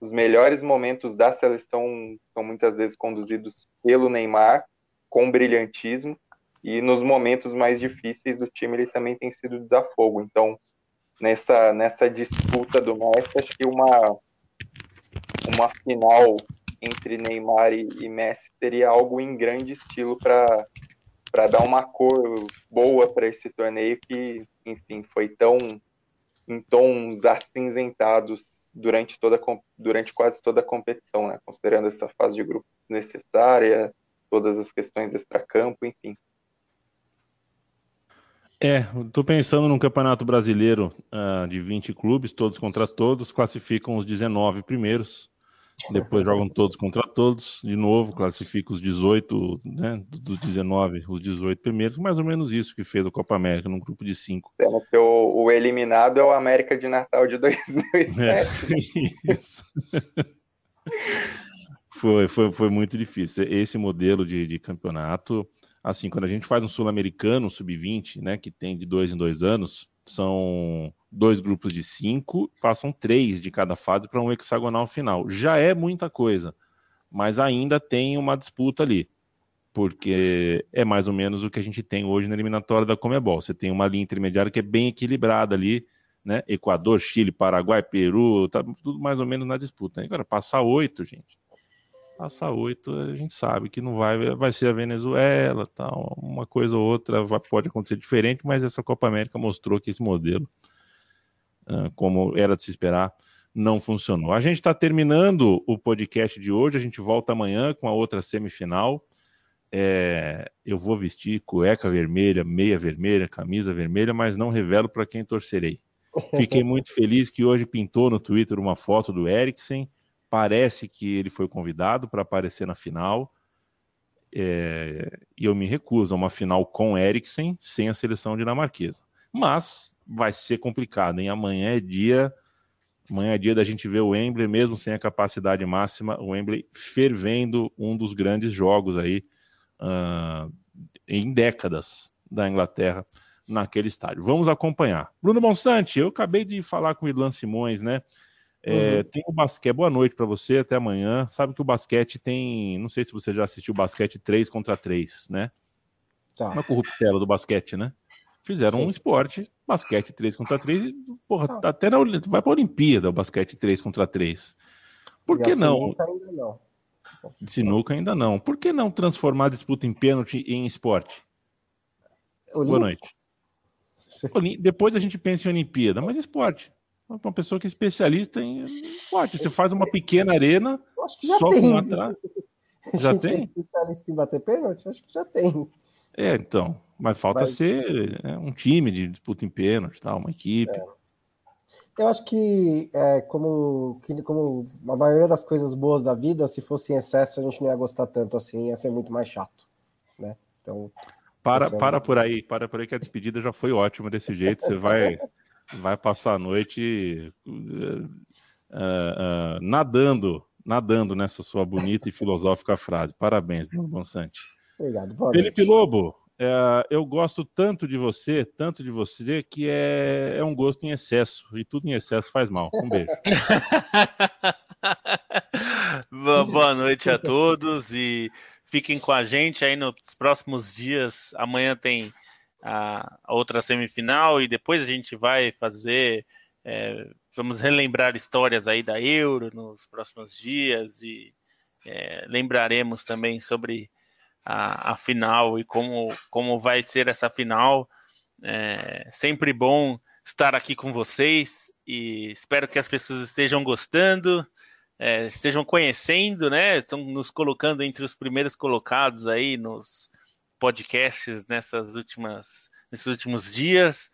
Os melhores momentos da seleção são muitas vezes conduzidos pelo Neymar, com brilhantismo, e nos momentos mais difíceis do time ele também tem sido desafogo. Então, nessa, nessa disputa do Messi, acho que uma, uma final entre Neymar e, e Messi seria algo em grande estilo para para dar uma cor boa para esse torneio que, enfim, foi tão em tons acinzentados durante toda durante quase toda a competição, né? Considerando essa fase de grupos desnecessária, todas as questões extracampo, enfim. É, estou pensando num campeonato brasileiro uh, de 20 clubes, todos contra todos, classificam os 19 primeiros, depois jogam todos contra todos, de novo, classificam os 18, né, dos 19, os 18 primeiros, mais ou menos isso que fez a Copa América, num grupo de cinco. Sendo que o, o eliminado é o América de Natal de 2007. <laughs> É, isso. <laughs> foi, foi, foi muito difícil. Esse modelo de, de campeonato assim, quando a gente faz um sul-americano sub-20, né, que tem de dois em dois anos, são dois grupos de cinco, passam três de cada fase para um hexagonal final. Já é muita coisa, mas ainda tem uma disputa ali, porque é mais ou menos o que a gente tem hoje na eliminatória da Comebol. Você tem uma linha intermediária que é bem equilibrada ali, né? Equador, Chile, Paraguai, Peru, tá tudo mais ou menos na disputa. Agora, passar oito, gente Passar oito, a gente sabe que não vai, vai ser a Venezuela, tal, uma coisa ou outra vai, pode acontecer diferente, mas essa Copa América mostrou que esse modelo, como era de se esperar, não funcionou. A gente está terminando o podcast de hoje, a gente volta amanhã com a outra semifinal. É, eu vou vestir cueca vermelha, meia vermelha, camisa vermelha, mas não revelo para quem torcerei. <laughs> Fiquei muito feliz que hoje pintou no Twitter uma foto do Eriksen Parece que ele foi convidado para aparecer na final. É, e eu me recuso a uma final com Eriksen sem a seleção dinamarquesa. Mas vai ser complicado, hein? Amanhã é dia. Amanhã é dia da gente ver o Wembley, mesmo sem a capacidade máxima, o Wembley fervendo um dos grandes jogos aí uh, em décadas da Inglaterra naquele estádio. Vamos acompanhar. Bruno Monsante, eu acabei de falar com o Irlan Simões, né? É, uhum. Tem o basquete. Boa noite para você, até amanhã. Sabe que o basquete tem. Não sei se você já assistiu basquete 3 contra 3, né? Tá. Uma corruptela do basquete, né? Fizeram Sim. um esporte, basquete 3 contra 3. Porra, tá. até na, vai para a Olimpíada o basquete 3 contra 3. Por que não? Sinuca ainda não. Sinuca ainda não. Por que não transformar a disputa em pênalti em esporte? Olímpico. Boa noite. Depois a gente pensa em Olimpíada, mas esporte uma pessoa que é especialista em esporte. Você faz uma pequena arena, só tem. com atrás. <laughs> Já tem? É especialista em bater pênalti? Acho que já tem. É, então. Mas falta mas... ser é, um time de disputa em pênalti, tal, uma equipe. É. Eu acho que, é, como, como a maioria das coisas boas da vida, se fosse em excesso, a gente não ia gostar tanto assim, ia ser muito mais chato. Né? Então. Para, para por aí, para por aí que a despedida já foi ótima desse jeito. Você vai. Vai passar a noite uh, uh, nadando, nadando nessa sua bonita e filosófica frase. Parabéns, Bruno Bonsante. Obrigado. Boa Felipe noite. Lobo, uh, eu gosto tanto de você, tanto de você, que é, é um gosto em excesso. E tudo em excesso faz mal. Um beijo. <laughs> Boa noite a todos e fiquem com a gente aí nos próximos dias. Amanhã tem a, outra semifinal e depois a gente vai fazer. É, vamos relembrar histórias aí da Euro nos próximos dias e é, lembraremos também sobre a, a, final e como, como vai ser essa final. É sempre bom estar aqui com vocês e espero que as pessoas estejam gostando, é, estejam conhecendo, né? Estão nos colocando entre os primeiros colocados aí nos, podcasts nessas últimas, nesses últimos dias.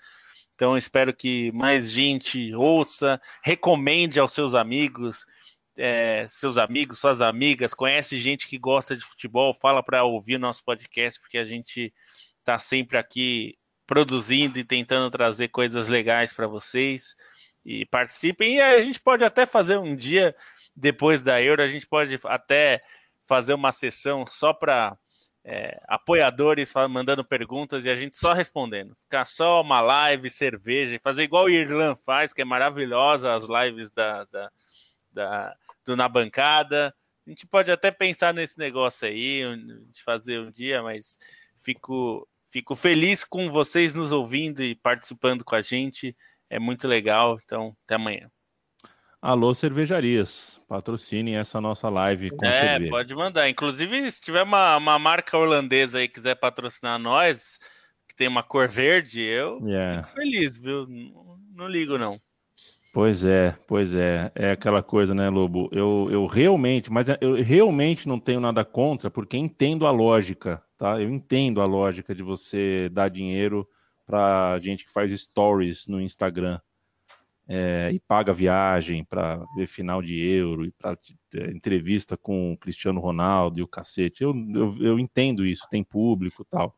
Então espero que mais gente ouça, recomende aos seus amigos, é, seus amigos, suas amigas, conhece gente que gosta de futebol, fala para ouvir nosso podcast, porque a gente está sempre aqui produzindo e tentando trazer coisas legais para vocês. E participem. E a gente pode até fazer um dia depois da Euro, a gente pode até fazer uma sessão só para é, apoiadores mandando perguntas e a gente só respondendo. Ficar só uma live, cerveja, fazer igual o Irlan faz, que é maravilhosa as lives da, da, da, do Na Bancada. A gente pode até pensar nesse negócio aí, de fazer um dia, mas fico, fico feliz com vocês nos ouvindo e participando com a gente. É muito legal. Então, até amanhã. Alô, cervejarias, patrocinem essa nossa live com é, cerveja. pode mandar. Inclusive, se tiver uma, uma marca holandesa aí que quiser patrocinar nós, que tem uma cor verde, eu yeah. fico feliz, viu? Não, não, ligo, não. Pois é, pois é. É aquela coisa, né, Lobo? Eu, eu realmente, mas eu realmente não tenho nada contra, porque entendo a lógica, tá? Eu entendo a lógica de você dar dinheiro para gente que faz stories no Instagram é, e paga viagem para ver final de Euro e para é, entrevista com o Cristiano Ronaldo e o cacete. Eu, eu, eu entendo isso, tem público tal.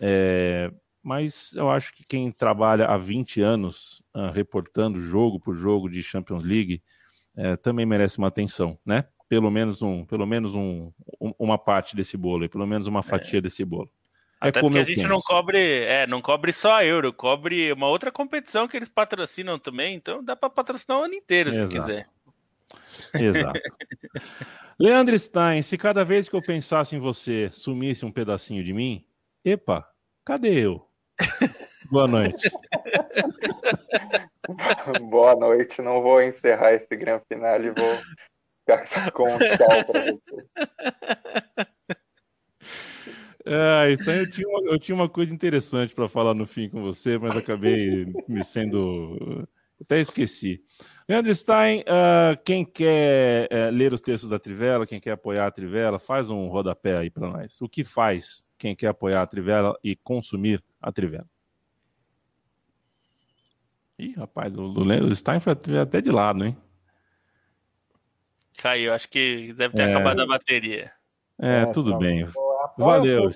É, mas eu acho que quem trabalha há 20 anos uh, reportando jogo por jogo de Champions League é, também merece uma atenção, né? Pelo menos um, pelo menos um, um uma parte desse bolo, pelo menos uma é. fatia desse bolo. É Até porque a gente penso. não cobre, é, não cobre só a Euro, cobre uma outra competição que eles patrocinam também, então dá para patrocinar o ano inteiro Exato. se quiser. Exato. <laughs> Leandro Stein, se cada vez que eu pensasse em você sumisse um pedacinho de mim, epa, cadê eu? Boa noite. <laughs> Boa noite, não vou encerrar esse grande final e vou ficar com um tchau para você. <laughs> É, então eu tinha, uma, eu tinha uma coisa interessante para falar no fim com você, mas acabei me sendo. Até esqueci. Leandro Stein, uh, quem quer uh, ler os textos da Trivela, quem quer apoiar a Trivela, faz um rodapé aí para nós. O que faz quem quer apoiar a Trivela e consumir a Trivela? Ih, rapaz, o, o Stein foi até de lado, hein? Caiu, acho que deve ter é... acabado a bateria. É, é tudo tá bem. Valeu.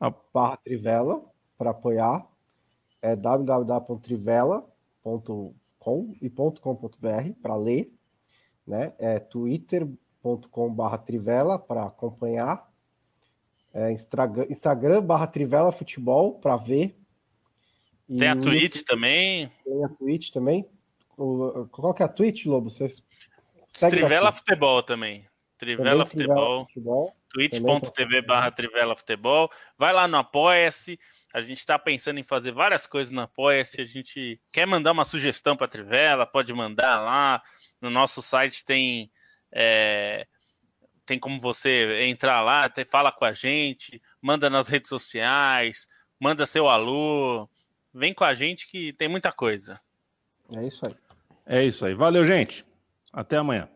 A barra Trivela para apoiar é www.trivela.com e .com.br para ler, né? É twitter.com/barra Trivela para acompanhar, é Instagram, Instagram barra Trivela Futebol para ver. E tem a Twitch também. Tem a Twitch também. Qual que é a Twitch, Lobo? Vocês Trivela Futebol também. Trivela Futebol. Futebol twitch.tv barra Trivela Futebol. Vai lá no Apoia-se. A gente está pensando em fazer várias coisas no Apoia-se. A gente quer mandar uma sugestão para Trivela, pode mandar lá. No nosso site tem é, tem como você entrar lá, até fala com a gente, manda nas redes sociais, manda seu alô, vem com a gente que tem muita coisa. É isso aí. É isso aí. Valeu, gente. Até amanhã.